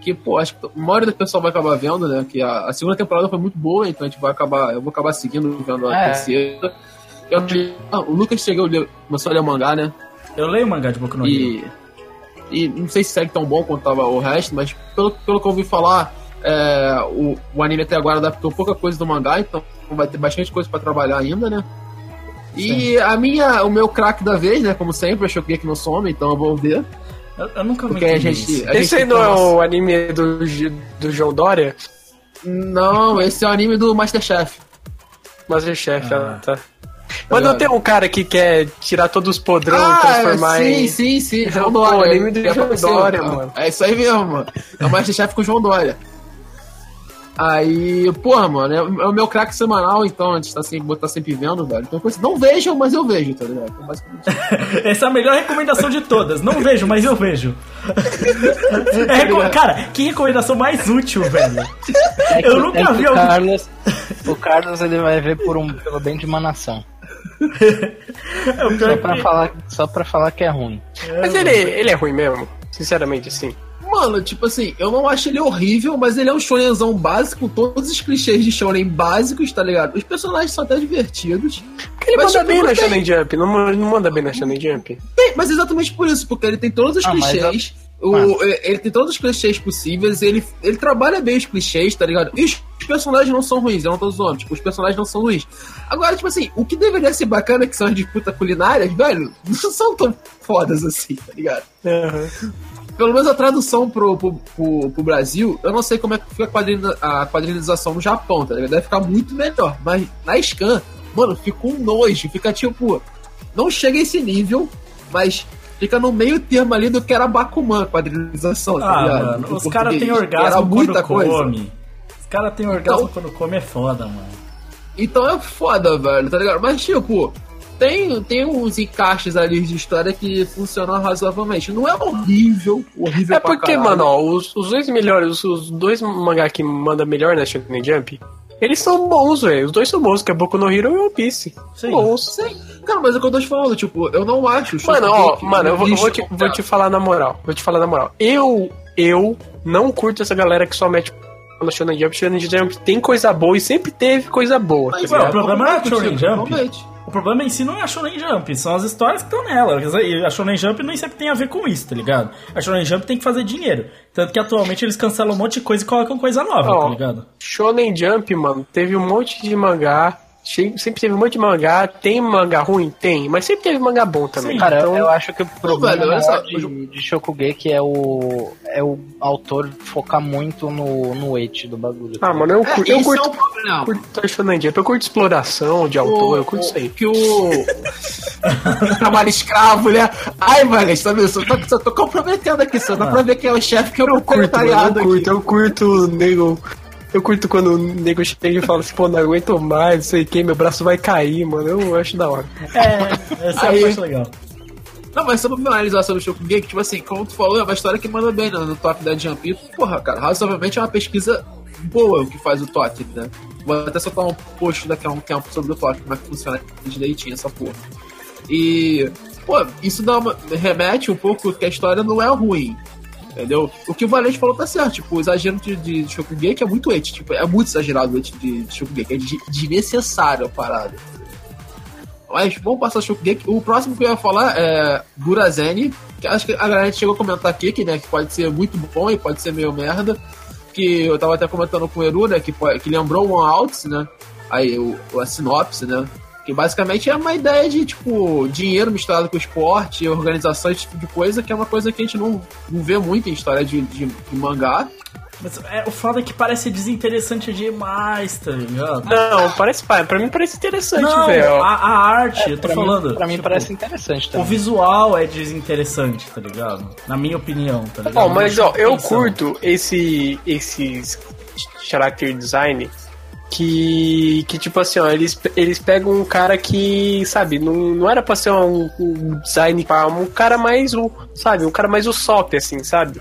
Que, pô, acho que a maioria do pessoal vai acabar vendo, né? Que a, a segunda temporada foi muito boa, então a gente vai acabar. Eu vou acabar seguindo vendo a É. terceira. Eu, ah, o Lucas chegou, ler- começou a ler mangá, né? Eu leio o mangá de Boku no. E, e não sei se segue tão bom quanto tava o resto, mas pelo, pelo que eu ouvi falar, é, o, o anime até agora adaptou pouca coisa do mangá, então vai ter bastante coisa pra trabalhar ainda, né? E a minha, o meu craque da vez, né? Como sempre, eu choquei que não some, então eu vou ver. Eu, eu nunca me Porque a gente. A Esse aí não é o anime do, do João Dória? Não, esse é o anime do Masterchef. Masterchef, Ah. ah. tá. Mas não ligado? tem um cara que quer tirar todos os podrão e Ah, transformar sim, em... sim, sim, João Pô, Dória. anime do Ele João Dória, mano. É isso aí mesmo, mano. É o Masterchef com o João Dória. Aí, porra, mano, é, é o meu craque semanal, então a gente tá sempre, tá sempre vendo, velho. Então, coisa- não vejam, mas eu vejo, tá ligado? Então, basicamente, [laughs] Essa é a melhor recomendação de todas. Não vejo, mas eu vejo. É reco- Cara, que recomendação mais útil, velho. É que- Eu nunca é vi o alguém- Carlos, o Carlos ele vai ver por um, pelo bem de uma nação. É Só pior pra que... falar, só pra falar que é ruim. Mas ele, ele é ruim mesmo, sinceramente, assim. Mano, tipo assim, eu não acho ele horrível, mas ele é um shonenzão básico, todos os clichês de shonen básicos, tá ligado? Os personagens são até divertidos. Porque ele Mas, manda tipo, bem na tem- Shonen Jump, não, não manda bem na Shonen Jump. Tem, mas exatamente por isso, porque ele tem todos os Ah, mas clichês. o- ele tem todos os clichês possíveis, ele, ele trabalha bem os clichês, tá ligado? E os personagens não são ruins, eu não tô zoando, tipo, os personagens não são ruins. Agora, tipo assim, o que deveria ser bacana, que são as disputas culinárias, velho, [laughs] não são tão fodas assim, tá ligado? Pelo menos a tradução pro, pro, pro, pro Brasil, eu não sei como é que fica a, quadrina, a quadrinização no Japão, tá ligado? Deve ficar muito melhor. Mas na Scan, mano, fica um nojo. Fica tipo. Não chega a esse nível, mas fica no meio termo ali do que era Bakuman, quadrinização, tá Ah, ligado? mano, os caras têm orgasmo era muita quando coisa. come. Os caras têm orgasmo Então- quando come, é foda, mano. Então é foda, velho, tá ligado? Mas, tipo, tem, tem uns encaixes ali de história que funcionam razoavelmente. Não é horrível, horrível É pra porque, caralho. mano, ó, os, os dois melhores, os, dois mangá que manda melhor na Shonen Jump, eles são bons, velho. Os dois são bons, que é Boku no Hero e One Piece. Sim. Bons. Sim. Cara, mas é o que eu tô te falando, tipo, eu não acho. o Mano, ó, mano, eu vou, vou te, vou te falar na moral. Vou te falar na moral. Eu, eu não curto essa galera que só mete no Shonen Jump. Shonen Jump tem coisa boa e sempre teve coisa boa. Mas, tá Ué, o problema é a Shonen Jump. O problema em si não é a Shonen Jump, são as histórias que estão nela. E a Shonen Jump nem sempre tem a ver com isso, tá ligado? A Shonen Jump tem que fazer dinheiro. Tanto que atualmente eles cancelam um monte de coisa e colocam coisa nova, Ó, tá ligado? Shonen Jump, mano, teve um monte de mangá. Sempre teve um monte de mangá. Tem mangá ruim? Tem. Mas sempre teve mangá bom também. Sim, Cara, eu- então, eu acho que o problema velho, de, de Shokugeki é o, é o autor focar muito no, no et do bagulho. Ah, mano, eu, É, curto, eu curto, é um problema. curto Shonen Jump. Eu curto exploração de autor, eu curto isso aí. Que o. [laughs] Trabalho escravo, né? Ai, mano, sabe, eu só tô, só tô comprometendo aqui, só dá pra ver quem é o chefe que eu não curto, eu aqui. curto, eu curto o nego. Eu curto quando o nego chega e fala assim, pô, não aguento mais, não sei o que, meu braço vai cair, mano. Eu acho da hora. É, essa é a Aí- parte legal. Não, mas só pra finalizar sobre o Shokugeki, tipo assim, como tu falou, é uma história que manda bem no, no top da Jump. E, porra, cara, razoavelmente é uma pesquisa boa o que faz o toque, né? Vou até soltar um post daqui a um tempo sobre o toque, como é que funciona direitinho essa porra. E, pô, isso dá uma, remete um pouco que a história não é ruim. Entendeu? O que o Valente falou tá certo. Tipo, o exagero de, de Shokugeki é muito ete. Tipo, é muito exagerado o ete de, de Shokugeki. É de- desnecessário a parada. Mas vamos passar Shokugeki. O próximo que eu ia falar é Gurazeni. Que acho que a galera chegou a comentar aqui, que, né, que pode ser muito bom e pode ser meio merda. Que eu tava até comentando com o Eru, né? Que, que lembrou One Outs, né? Aí o, a sinopse, né? Que basicamente é uma ideia de, tipo, dinheiro misturado com esporte, organização, esse tipo de coisa, que é uma coisa que a gente não, não vê muito em história de, de, de mangá. Mas é, o foda é que parece desinteressante demais, tá ligado? Não, parece, pra mim parece interessante, Não, velho. a, a arte, eu tô Pra falando. mim, pra mim tipo, parece interessante O também. visual é desinteressante, tá ligado? Na minha opinião, tá ligado? Ó, mas ó, eu Atenção. curto esse esses character design que que tipo assim, ó, eles eles pegam um cara que, sabe, não, não era pra ser um, um design um cara mais o, sabe, um cara mais o sop assim, sabe?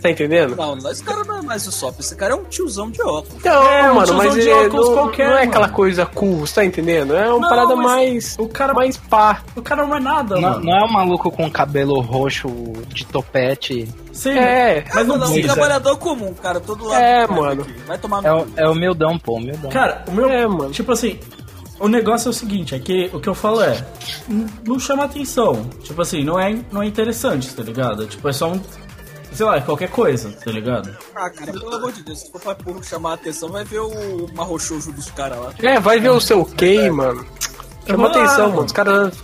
Tá entendendo? Não, não, esse cara não é mais o Sop, esse cara é um tiozão de óculos. Então, É, um mano, mas de é, óculos não, qualquer, não é mano. aquela coisa cool, você tá entendendo? É uma Não, parada mais o cara- mais pá. O cara não é nada, Não, mano. não é um maluco com cabelo roxo de topete. Sim, É. mas não Não, um precisa. trabalhador comum, cara, todo lado. É, mano. aqui. Vai tomar É, o- é humildão, pô, humildão. Cara, o meu. É, mano. Tipo assim, o negócio é o seguinte: é que o que eu falo é. Não chama atenção. Tipo assim, não é, não é interessante, tá ligado? Tipo, é só um. Sei lá, é qualquer coisa, tá ligado? Ah, cara, pelo amor de Deus, se for pra porra chamar a atenção, vai ver o marrochojo dos caras lá. É, vai ver o seu Kei, mano. Chama atenção, mano. Os caras.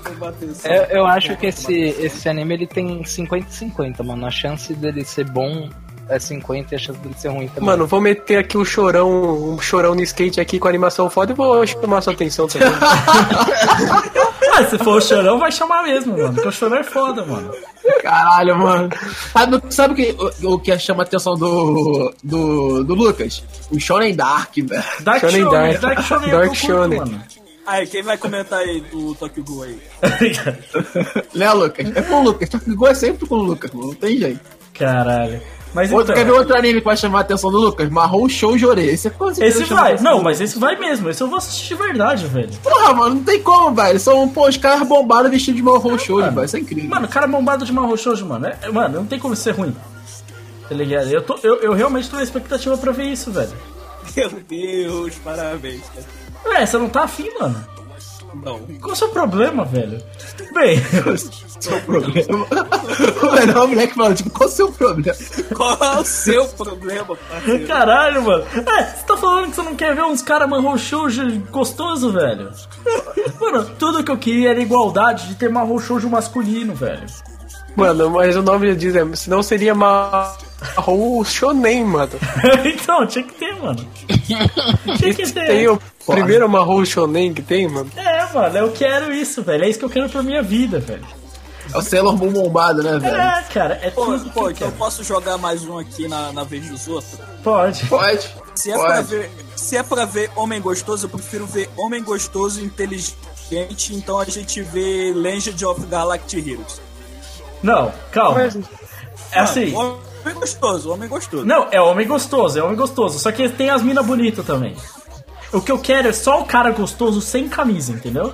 Eu, eu acho que esse, esse anime ele tem 50-50, mano. A chance dele ser bom é 50 e a chance dele ser ruim também. Mano, vou meter aqui um chorão, um chorão no skate aqui com animação foda e vou chamar sua atenção também. [laughs] Ah, se for o chorão, vai chamar mesmo, mano. Porque o chorão é foda, mano. Caralho, mano. Sabe, sabe o, que, o, o que chama a atenção do, do, do Lucas? O Shonen Dark, velho. Dark Shonen Shonen, Dark. Dark Shonen é Dark curto, Shonen. mano. Aí, quem vai comentar aí do Tokyo Ghoul aí? [laughs] Né, Lucas? É com o Lucas. Que igual é sempre com o Lucas, mano. Não tem jeito. Caralho. Mas Outro, então, quer ver outro anime que vai chamar a atenção do Lucas? Marrom Show Jore. Esse é Esse vai. Não, mas esse vai mesmo. Esse eu vou assistir de verdade, velho. Porra, mano, não tem como, velho. São, pô, os caras bombados vestidos de marrom show, mano. velho. Isso é incrível. Mano, cara bombado de Marro Shoujo, mano. É, mano, não tem como ser ruim. Tá ligado? Eu, tô, eu, eu realmente tô na expectativa pra ver isso, velho. Meu Deus, parabéns, cara. É, você não tá afim, mano? Não. Qual é o seu problema, velho? Bem, [laughs] seu problema. o melhor moleque fala, tipo, qual o seu problema? Qual é o seu problema, parceiro? caralho, mano. É, você tá falando que você não quer ver uns caras Marro Shoujo gostoso, velho? Mano, tudo que eu queria era igualdade de ter Marro Shoujo masculino, velho. Mano, mas o nome diz, é, senão seria marrom shonen, mano. [laughs] então, tinha que ter, mano. [laughs] Tinha que ter. Tem o primeiro marrom shonen que tem, mano. É, mano, eu quero isso, velho. É isso que eu quero pra minha vida, velho. É o Sailor Moon bombado, né, velho? É, cara, é Pô, tudo que pô, eu então eu quero. posso jogar mais um aqui na, na vez dos outros? Pode. Pode. Se é, Pode. pra ver, se é pra ver homem gostoso, eu prefiro ver homem gostoso e inteligente, então a gente vê Legend of Galactic Heroes. Não, calma. É assim. Ah, homem gostoso, homem gostoso. Não, é homem gostoso, é homem gostoso. Só que tem as minas bonitas também. O que eu quero é só o cara gostoso sem camisa, entendeu?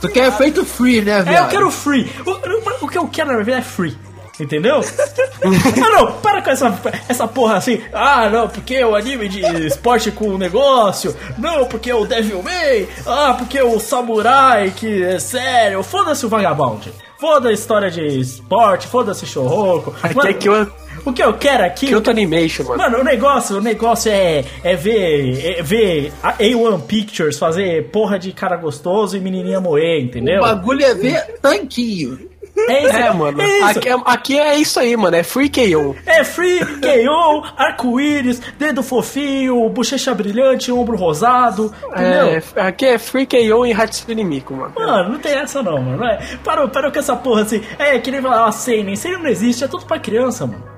Tu quer feito free, né, velho? É, eu quero free. O, o- o que eu quero na minha vida é free. Entendeu? ah, não, para com essa, essa porra assim. Ah, não, porque o anime de esporte com negócio. Não, porque o Devil May. Ah, porque é o samurai que é sério. Foda-se o vagabond. Foda a história de esporte, foda-se Shouhoku. Aqui Mano, é que eu, o que eu quero aqui. que outro animation, mano. Mano, o negócio, o negócio é, é ver, é ver a A1 Pictures fazer porra de cara gostoso e menininha moer, entendeu? O bagulho é ver tanquinho. É isso, É, mano. É, isso. Aqui, é, aqui é isso aí, mano. É free KO. é free, KO, arco-íris, dedo fofinho, bochecha brilhante, ombro rosado, entendeu? É, aqui é free KO em Hatsune Miku, mano. Mano, não tem essa não, mano. É, parou, parou com essa porra assim. É, que nem falar, ah, Seinen. Seinen não existe, é tudo pra criança, mano.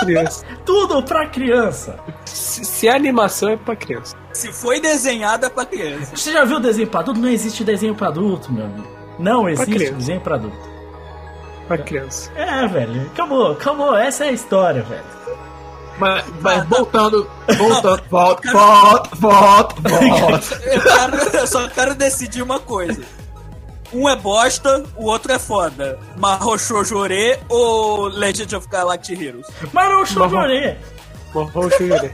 Criança. [laughs] Tudo pra criança. Se, se a animação é pra criança. Se foi desenhada pra criança. Você já viu desenho pra adulto? Não existe desenho pra adulto, meu amigo. Não existe desenho pra adulto. Pra criança. É, velho. Acabou, acabou. Essa é a história, velho. Mas, mas voltando, voltando, volta, volta, volta, volta. [laughs] Eu, quero- eu só quero decidir uma coisa. Um é bosta, o outro é foda. Mahou Jore ou Legend of Galactic Heroes? Mas não Morreu o Shuri.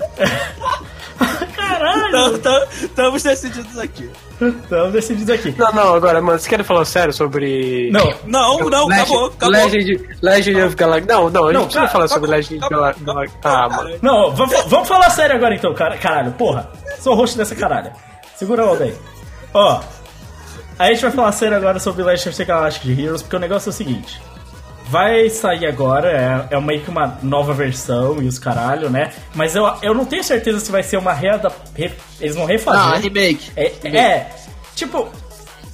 Caralho! Estamos decididos aqui. Estamos decididos aqui. Não, não, agora, mano, você quer falar sério sobre. Não, Não, não, Legend, acabou, acabou. Legend, Legend of Galactic. Não, não, a gente Não, não precisa falar sobre Legend of Galactic. acabou, Ah, mano. Não, vamos, vamos falar sério agora então, cara. Caralho, porra. Sou host dessa caralho. Segura a onda aí. Ó, a gente vai falar sério agora sobre Legend of Galactic Heroes, porque o negócio é o seguinte. Vai sair agora, é, é meio que uma nova versão e os caralho, né? Mas eu, eu não tenho certeza se vai ser uma reada... re- eles vão refazer. Ah, remake. É, é, tipo...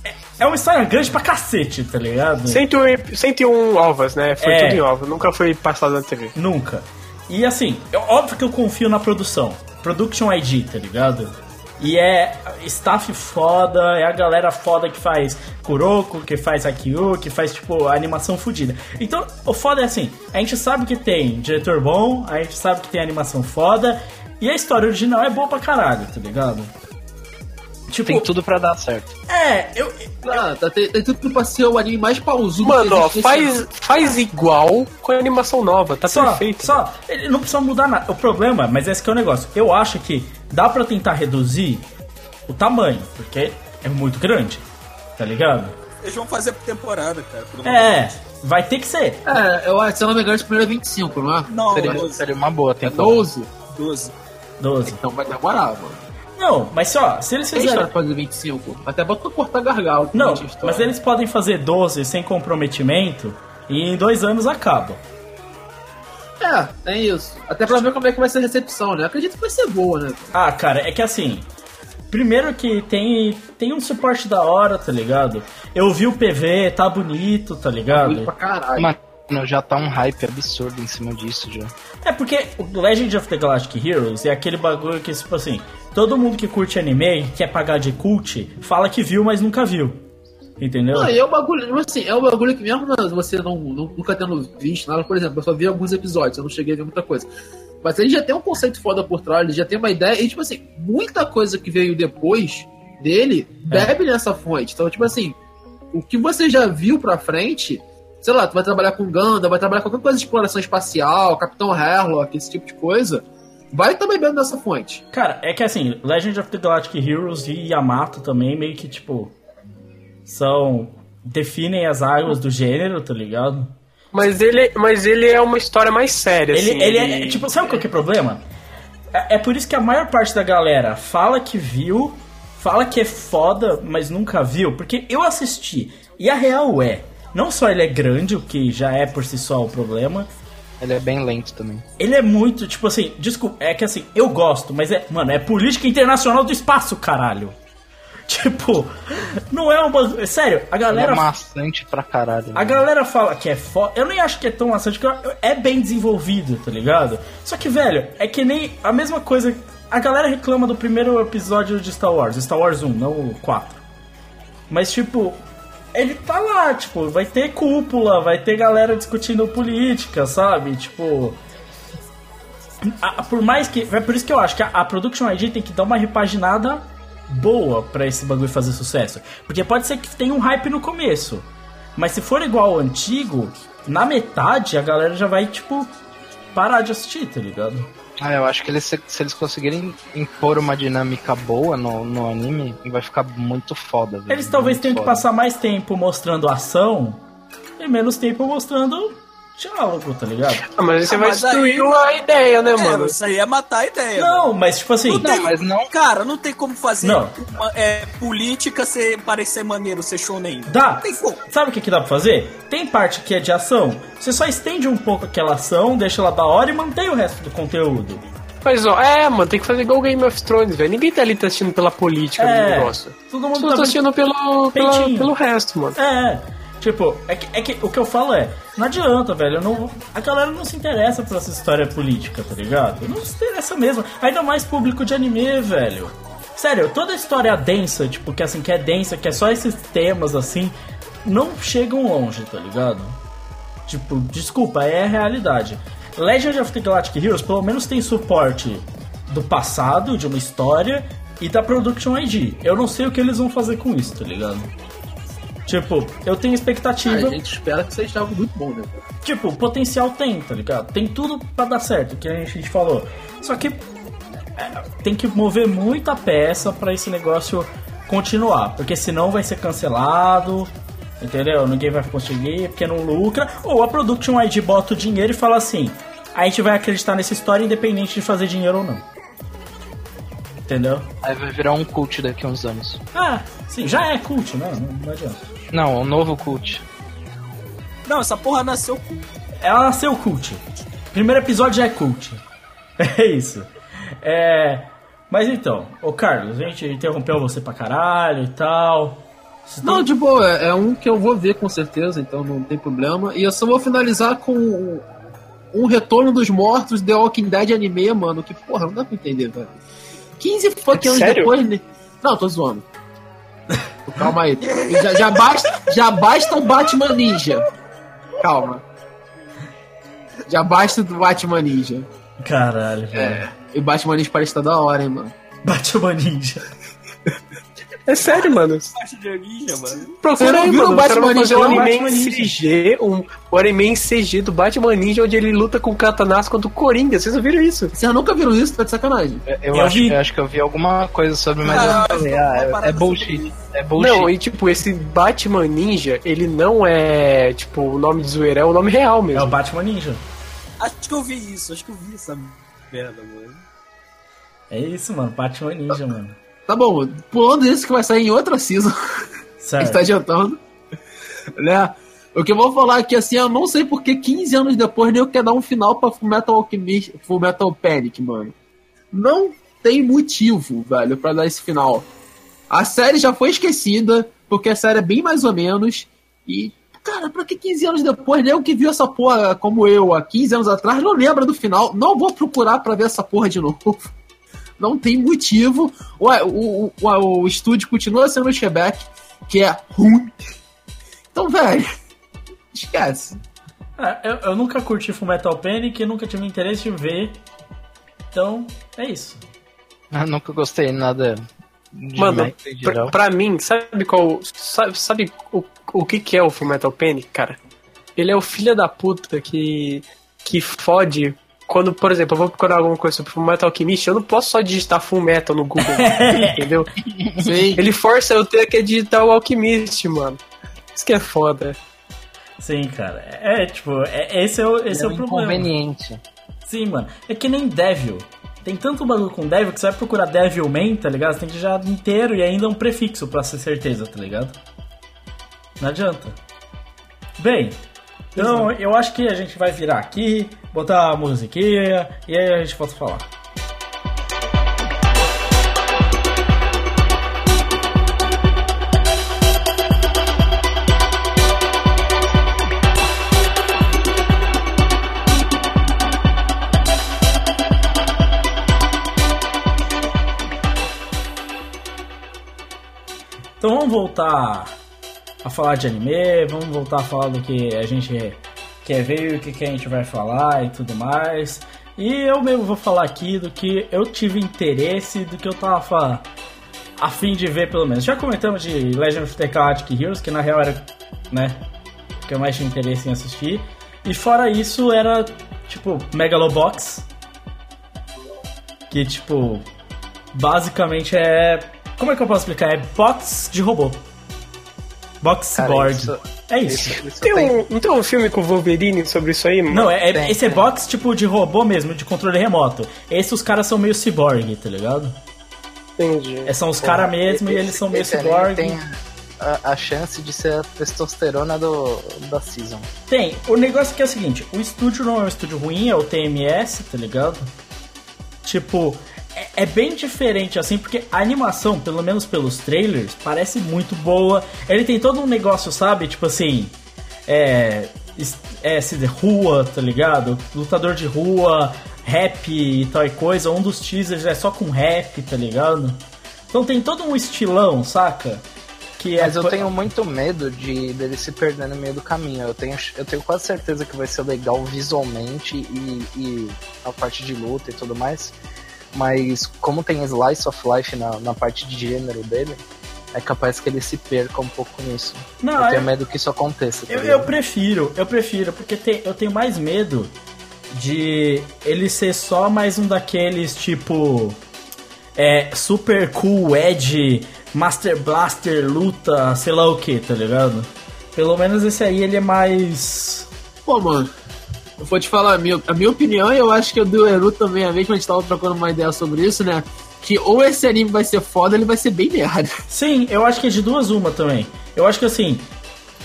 É, é uma história grande pra cacete, tá ligado? 101, 101 ovas, né? Foi É. tudo em ova, nunca foi passado na TV. Nunca. E assim, óbvio que eu confio na produção. Production ID, tá ligado? E é staff foda, é a galera foda que faz Kuroko, que faz Akio, que faz, tipo, animação fodida. Então, o foda é assim, a gente sabe que tem diretor bom, a gente sabe que tem animação foda, e a história original é boa pra caralho, tá ligado? Tipo, Tem tudo pra dar certo. é, eu, Ah, tá, tem, tem tudo pra ser o anime mais pausudo Mano, que ó, faz, faz igual com a animação nova, tá só, perfeito. só, ele não precisa mudar nada. O problema, mas esse que é o negócio. Eu acho que dá pra tentar reduzir o tamanho, porque é muito grande, tá ligado? Eles vão fazer por temporada, cara. É, vai ter que ser. É, eu acho, se eu não me engano, primeiro é 25, não é? Não, Seria, Seria, 12. seria uma boa é temporada. 12? 12. 12. Então vai demorar, mano. Não, mas só, se eles fizerem. pra fazer 25. Até bota pra cortar gargalo. Não, mas eles podem fazer 12 sem comprometimento e em dois anos acaba. É, tem isso. Até pra ver como é que vai ser a recepção, né? Acredito que vai ser boa, né? Ah, cara, é que assim. Primeiro que tem, tem um suporte da hora, tá ligado? Eu vi o PV, tá bonito, tá Muito ligado? pra caralho. Mano, já tá um hype absurdo em cima disso já. É porque o Legend of the Galactic Heroes é aquele bagulho que, tipo assim, todo mundo que curte anime quer pagar de cult, fala que viu, mas nunca viu. Entendeu? Não, e é um bagulho, tipo assim, é um bagulho que mesmo você não, não- nunca tendo visto nada, por exemplo, eu só vi alguns episódios, eu não cheguei a ver muita coisa. Mas ele já tem um conceito foda por trás, ele já tem uma ideia, e tipo assim, muita coisa que veio depois dele É. bebe nessa fonte. Então, tipo assim, o que você já viu pra frente, sei lá, tu vai trabalhar com Ganda, vai trabalhar com qualquer coisa de exploração espacial, Capitão Harlock, esse tipo de coisa, vai estar bebendo nessa fonte. Cara, é que assim, Legend of the Galactic Heroes e Yamato também meio que, tipo, são. definem as águas do gênero, tá ligado? Mas ele, mas ele é uma história mais séria, Ele, assim. ele é, tipo, sabe qual que é o problema? É, é por isso que a maior parte da galera fala que viu, fala que é foda, mas nunca viu, porque eu assisti. E a real é, não só ele é grande, o que já é por si só o problema, Ele é bem lento também. ele é muito, tipo assim, desculpa, é que assim, eu gosto, mas é, mano, é política internacional do espaço, caralho. [laughs] Tipo, não é uma. Sério, a Ele é galera. maçante pra caralho. A né? galera fala que é foda. Eu nem acho que é tão maçante, porque é bem desenvolvido, tá ligado? Só que, velho, é que nem a mesma coisa. A galera reclama do primeiro episódio de Star Wars, Star Wars 1, não o 4. Mas, tipo, ele tá lá, tipo, vai ter cúpula, vai ter galera discutindo política, sabe? Tipo. a- por mais que. É por isso que eu acho que a, a Production ID tem que dar uma repaginada boa pra esse bagulho fazer sucesso. Porque pode ser que tenha um hype no começo. Mas se for igual ao antigo, na metade a galera já vai, tipo, parar de assistir, tá ligado? Ah, eu acho que eles, se, se eles conseguirem impor uma dinâmica boa no, no anime, vai ficar muito foda. velho. Eles talvez Muito tenham que foda. passar mais tempo mostrando ação e menos tempo mostrando diálogo, tá ligado? Ah, mas aí você Ah, vai mas destruir aí- a ideia, né, É, mano? isso aí é matar a ideia. Não, mas tipo assim. Não tem, mas não- Cara, não tem como fazer Não. uma, é, política ser, parecer maneiro, ser shonen. Dá. Não tem como. Sabe o que, que dá pra fazer? Tem parte que é de ação. Você só estende um pouco aquela ação, deixa ela da hora e mantém o resto do conteúdo. Mas, ó, é, mano, tem que fazer igual Game of Thrones, velho. Ninguém tá ali tá assistindo pela política do É. negócio. Todo Só mundo tá tá assistindo pelo, pela- pelo resto, mano. É, tipo, é que, é que o que eu falo é, não adianta, velho, não, a galera não se interessa por essa história política, tá ligado? Não se interessa mesmo, ainda mais público de anime, velho. Sério, toda história densa, tipo, que assim, que é densa, que é só esses temas, assim, não chegam longe, tá ligado? Tipo, desculpa, é a realidade. Legend of the Galactic Heroes pelo menos tem suporte do passado, de uma história, e da Production ID. Eu não sei o que eles vão fazer com isso, tá ligado? Tipo, eu tenho expectativa. A gente espera que seja algo muito bom, né? Tipo, potencial tem, tá ligado? Tem tudo pra dar certo, que a gente falou. Só que é, tem que mover muita peça pra esse negócio continuar, porque senão vai ser cancelado, entendeu? Ninguém vai conseguir, porque não lucra. Ou a Production ID bota o dinheiro e fala assim: a gente vai acreditar nessa história independente de fazer dinheiro ou não. Entendeu? Aí vai virar um cult daqui a uns anos. Ah, sim, já é cult, né? Não, não adianta. Não, um novo cult. Não, essa porra nasceu Ela nasceu cult. Primeiro episódio já é cult. [laughs] É isso. É. Mas então, ô Carlos, a gente interrompeu você pra caralho e tal. Você Não, tem- de boa, é é um que eu vou ver com certeza, então não tem problema. E eu só vou finalizar com um- retorno dos mortos The Walking Dead anime, mano, que porra, não dá pra entender, velho. 15 fucking anos depois. né? Não, tô zoando. Calma aí. Já, já basta, já basta o Batman Ninja. Calma. Já basta do Batman Ninja. Caralho, velho. É. E o Batman Ninja parece estar da hora, hein, mano. Batman Ninja. É sério, mano. [laughs] parte de ninja, mano. Procura Você não aí, mano. o Batman Ninja, um Batman. CG, um, anime em CG do Batman Ninja, onde ele luta com o Katanaço contra o Coringa. Vocês não viram isso? Vocês nunca viram isso? Tá de sacanagem. Eu, eu Eu acho, vi. eu acho que eu vi alguma coisa sobre, mas eu Ah, falei, uma ah, é- é, bullshit. É bullshit. Não, e tipo, esse Batman Ninja, ele não é, tipo, o nome de zoeira, é o nome real É o mesmo. Batman Ninja. Acho que eu vi isso, acho que eu vi essa merda, mano. É isso, mano. Batman Ninja, mano. Tá bom, pulando isso que vai sair em outra season. A gente Certo. [laughs] tá adiantando. Né? O que eu vou falar aqui, assim, eu não sei porque 15 anos depois nem eu quero dar um final pra Full Metal Alchemist, Full Metal Panic, mano. Não tem motivo, velho, pra dar esse final. A série já foi esquecida, porque a série é bem mais ou menos. E, cara, pra que 15 anos depois, nem o que viu essa porra como eu há 15 anos atrás, não lembra do final. Não vou procurar pra ver essa porra de novo. Não tem motivo. Ué, o, o, o, o estúdio continua sendo o Shebeck, que é ruim. Então, velho, [laughs] esquece. É, eu, eu nunca curti Fullmetal Panic, nunca tive interesse em ver. Então, é isso. Eu nunca gostei nada Mano, pra, pra mim, sabe qual. Sabe, sabe o, o que, que é o Fullmetal Panic, cara? Ele é o filho da puta que. que fode. Quando, por exemplo, eu vou procurar alguma coisa sobre Fullmetal Alchemist, eu não posso só digitar Fullmetal no Google, [laughs] entendeu? Sim. Ele força eu ter que digitar o Alchemist, mano. Isso que é foda. Sim, cara. É, é, tipo, é- esse é o, esse é, é o um problema. inconveniente. Sim, mano. É que nem Devil. Tem tanto bagulho com Devil que você vai procurar Devilman, tá ligado? Você tem que já inteiro e ainda um prefixo pra ser certeza, tá ligado? Não adianta. Bem, então eu acho que a gente vai virar aqui, botar a musiquinha e aí a gente volta a falar. Então vamos voltar a falar de anime, vamos voltar a falar do que a gente quer ver o que, que a gente vai falar e tudo mais. E eu mesmo vou falar aqui do que eu tive interesse, do que eu tava a fim de ver pelo menos. Já comentamos de Legend of the Galactic Heroes, que na real era, né, o que eu mais tinha interesse em assistir. E fora isso era, tipo, Megalobox, que, tipo, basicamente é... Como é que eu posso explicar? É box de robô. Box Cara, board. isso- é isso. Isso, isso Tem tem- um, não tem um filme com o Wolverine sobre isso aí, mano? Não, é, é- Tem, esse é box tipo de robô mesmo, de controle remoto. Esses os caras são meio cyborg, tá ligado? Entendi. É, são os caras mesmo e eles são meio esse cyborg. Tem a, a chance de ser a testosterona do, da season. Tem. O negócio que é o seguinte, o estúdio não é um estúdio ruim, é o TMS, tá ligado? Tipo, é, é bem diferente assim, porque a animação, pelo menos pelos trailers, parece muito boa. Ele tem todo um negócio, sabe? Tipo assim, é. É, se de rua, tá ligado? Lutador de rua, rap e tal e coisa. Um dos teasers é só com rap, tá ligado? Então tem todo um estilão, saca? Que é Mas eu co- tenho muito medo de dele se perder no meio do caminho. Eu tenho, eu tenho quase certeza que vai ser legal visualmente e, e a parte de luta e tudo mais. Mas como tem slice of life na, na parte de gênero dele, é capaz que ele se perca um pouco nisso. Não, eu tenho eu- medo que isso aconteça. tá Eu, eu prefiro, eu prefiro, porque tem- eu tenho mais medo de ele ser só mais um daqueles tipo. É, super cool, Edge, Master Blaster, luta, sei lá o que, tá ligado? Pelo menos esse aí ele é mais. Pô, mano, eu vou te falar a minha, a minha opinião, e eu acho que o do Eru também, a mesma, a gente tava trocando uma ideia sobre isso, né? Que ou esse anime vai ser foda, ele vai ser bem merda. Sim, eu acho que é de duas uma também. Eu acho que assim,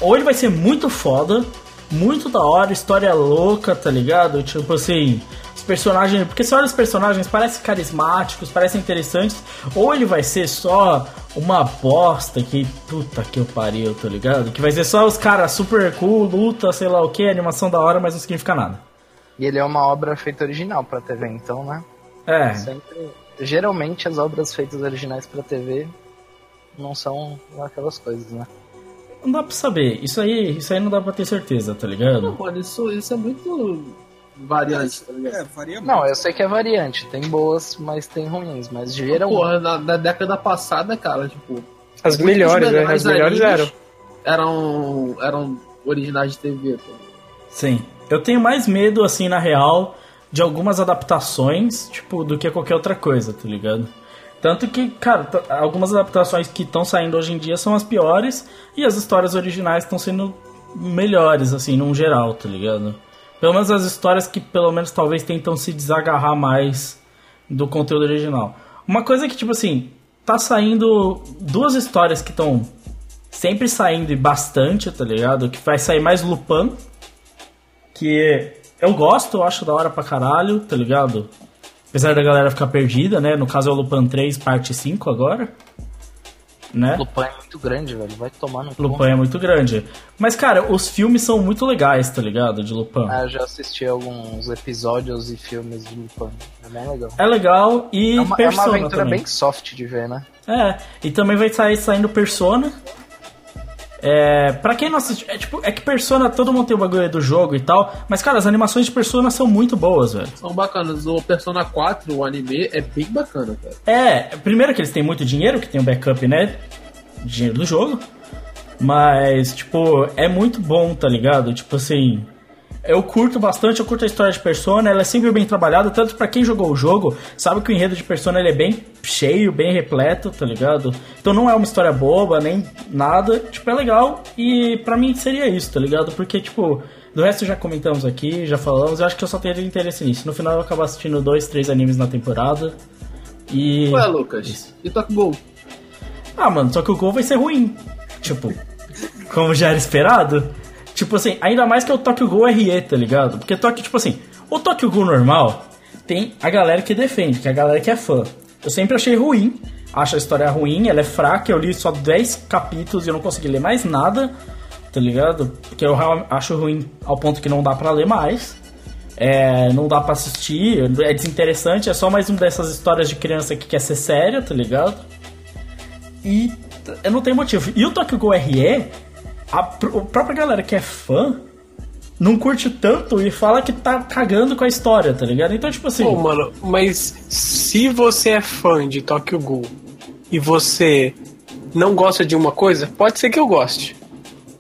ou ele vai ser muito foda, muito da hora, história louca, tá ligado? Tipo assim, os personagens. Porque se olha os personagens, parecem carismáticos, parecem interessantes, ou ele vai ser só uma bosta que. Puta que eu pariu, tá ligado? Que vai ser só os caras super cool, luta, sei lá o que, animação da hora, mas não significa nada. E ele é uma obra feita original pra TV, então, né? É. Sempre. Geralmente as obras feitas originais pra TV não são aquelas coisas, né? Não dá pra saber. Isso aí, isso aí não dá pra ter certeza, tá ligado? Não, mano, isso, isso é muito variante, tá ligado? É, varia muito. Não, eu sei que é variante, tem boas, mas tem ruins, mas geralmente. Porra, na, na década passada, cara, tipo. As melhores, né? As melhores eram. Eram, eram originais de TV, pô. Sim. Eu tenho mais medo, assim, na real, de algumas adaptações, tipo, do que qualquer outra coisa, tá ligado? Tanto que, cara, algumas adaptações que estão saindo hoje em dia são as piores e as histórias originais estão sendo melhores, assim, num geral, tá ligado? Pelo menos as histórias que, pelo menos, talvez tentam se desagarrar mais do conteúdo original. Uma coisa que, tipo assim, tá saindo duas histórias que estão sempre saindo e bastante, tá ligado? Que vai sair mais Lupin, que eu gosto, eu acho da hora pra caralho, tá ligado? Apesar da galera ficar perdida, né? No caso é o Lupin 3, parte 5 agora. Né? Lupin é muito grande, velho. Vai tomar no. Lupin é muito grande. Mas, cara, os filmes são muito legais, tá ligado? De Lupin. Ah, eu já assisti alguns episódios e filmes de Lupin. É bem legal. É legal e É uma, é uma Persona aventura também. bem soft de ver, né? É, e também vai sair saindo Persona. É, pra quem não assistiu, é, tipo, é que Persona, todo mundo tem o bagulho do jogo e tal, mas cara, as animações de Persona são muito boas, velho. São bacanas. O Persona 4, o anime, é bem bacana, cara. É, primeiro que eles têm muito dinheiro, que tem o backup, né? Dinheiro do jogo. Mas, tipo, é muito bom, tá ligado? Tipo assim. Eu curto bastante, eu curto a história de Persona, ela é sempre bem trabalhada, tanto pra quem jogou o jogo, sabe que o enredo de Persona ele é bem cheio, bem repleto, tá ligado? Então não é uma história boba, nem nada, tipo, é legal, e pra mim seria isso, tá ligado? Porque, tipo, do resto já comentamos aqui, já falamos, eu acho que eu só teria interesse nisso. No final eu vou acabar assistindo dois, três animes na temporada, e... Ué, Lucas, e Tokyo Ghoul? Ah, mano, só que o gol vai ser ruim. Tipo, como já era esperado. Tipo assim, ainda mais que é o Tokyo Gol RE, tá ligado? Porque Tokyo, tipo assim, o Tokyo Gol normal tem a galera que defende, que é a galera que é fã. Eu sempre achei ruim, acho a história ruim, ela é fraca, eu li só 10 capítulos e eu não consegui ler mais nada, tá ligado? Porque eu acho ruim ao ponto que não dá pra ler mais. É, não dá pra assistir, é desinteressante, é só mais uma dessas histórias de criança que quer ser séria, tá ligado? E eu não tenho motivo. E o Tokyo Ghoul RE, a, a própria galera que é fã não curte tanto e fala que tá cagando com a história, tá ligado? Então, tipo assim. Pô, mano, mas se você é fã de Tokyo Ghoul e você não gosta de uma coisa, pode ser que eu goste.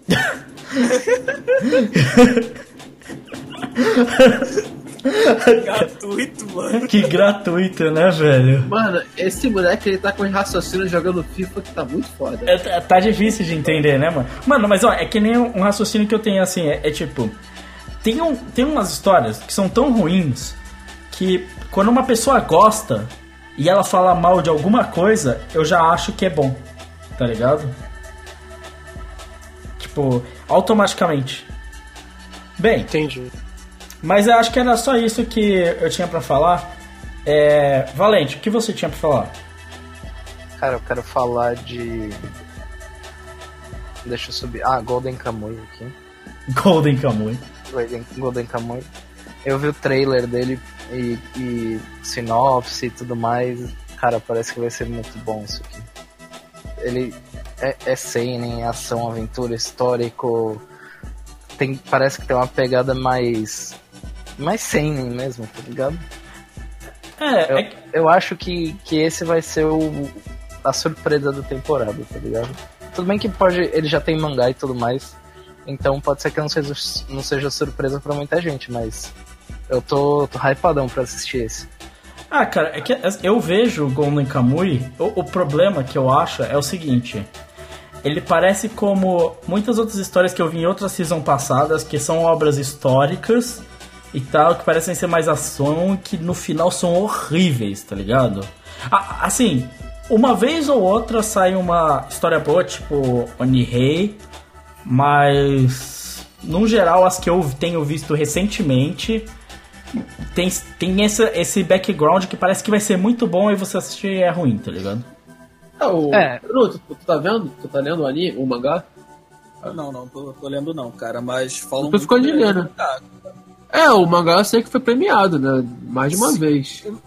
[laughs] Gratuito, mano. Que gratuito, né, velho? Mano, esse moleque, ele tá com os raciocínios jogando FIFA que tá muito foda. É, tá- tá difícil de entender, né, mano? Mano, mas ó, é que nem um raciocínio que eu tenho assim, é, é tipo. Tem, um, tem umas histórias que são tão ruins que quando uma pessoa gosta e ela fala mal de alguma coisa, eu já acho que é bom. Tá ligado? Tipo, automaticamente. Bem, Entendi. Mas eu acho que era só isso que eu tinha pra falar. É, Valente, o que você tinha pra falar? Cara, eu quero falar de. Deixa eu subir. Ah, Golden Kamuy aqui. [laughs] Golden Kamuy. Golden, Golden Kamuy. Eu vi o trailer dele e, e sinopse e tudo mais. Cara, parece que vai ser muito bom isso aqui. Ele é, é seinen, ação, aventura, histórico. Tem, parece que tem uma pegada mais. Mais seinen mesmo, tá ligado? É, Eu, é que- eu acho que, que esse vai ser o, a surpresa da temporada, tá ligado? Tudo bem que pode. Ele já tem mangá e tudo mais. Então pode ser que não seja, não seja surpresa pra muita gente, mas eu tô, tô hypadão pra assistir esse. Ah, cara, é que eu vejo o Golden Kamui. O, o problema que eu acho é o seguinte: ele parece como muitas outras histórias que eu vi em outras seasons passadas, que são obras históricas e tal, que parecem ser mais ação, que no final são horríveis, tá ligado? Ah, assim, uma vez ou outra sai uma história boa, tipo Onihei, mas no geral as que eu tenho visto recentemente tem, tem essa, esse background que parece que vai ser muito bom e você assistir e é ruim, tá ligado? Ah, o... É. Bruno, tu, tu, tá vendo? Tu tá lendo ali o mangá? Não, não, tô, tô lendo não, cara, mas falam Tu ficou de lendo. É, o mangá eu sei que foi premiado, né? Mais de uma Sim. vez. Eu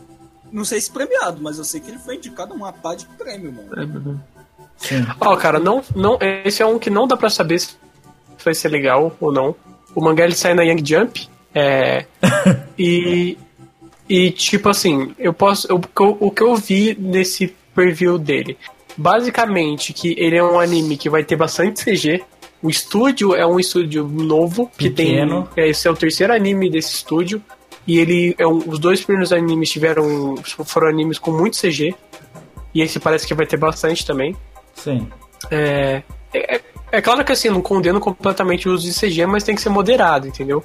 não sei se premiado, mas eu sei que ele foi indicado a uma pá de prêmio, mano. Prêmio, né? Sim. Ó, oh, cara, não, não, esse é um que não dá pra saber se vai ser legal ou não. O mangá ele sai na Young Jump. É. [laughs] e. E, tipo assim, eu posso. Eu, o que eu vi nesse preview dele? Basicamente, que ele é um anime que vai ter bastante CG, o estúdio é um estúdio novo, que Pequeno. tem. Esse é o terceiro anime desse estúdio. E ele é um, os dois primeiros animes tiveram. foram animes com muito CG. E esse parece que vai ter bastante também. Sim. É, é, é claro que assim, não condeno completamente o uso de CG, mas tem que ser moderado, entendeu?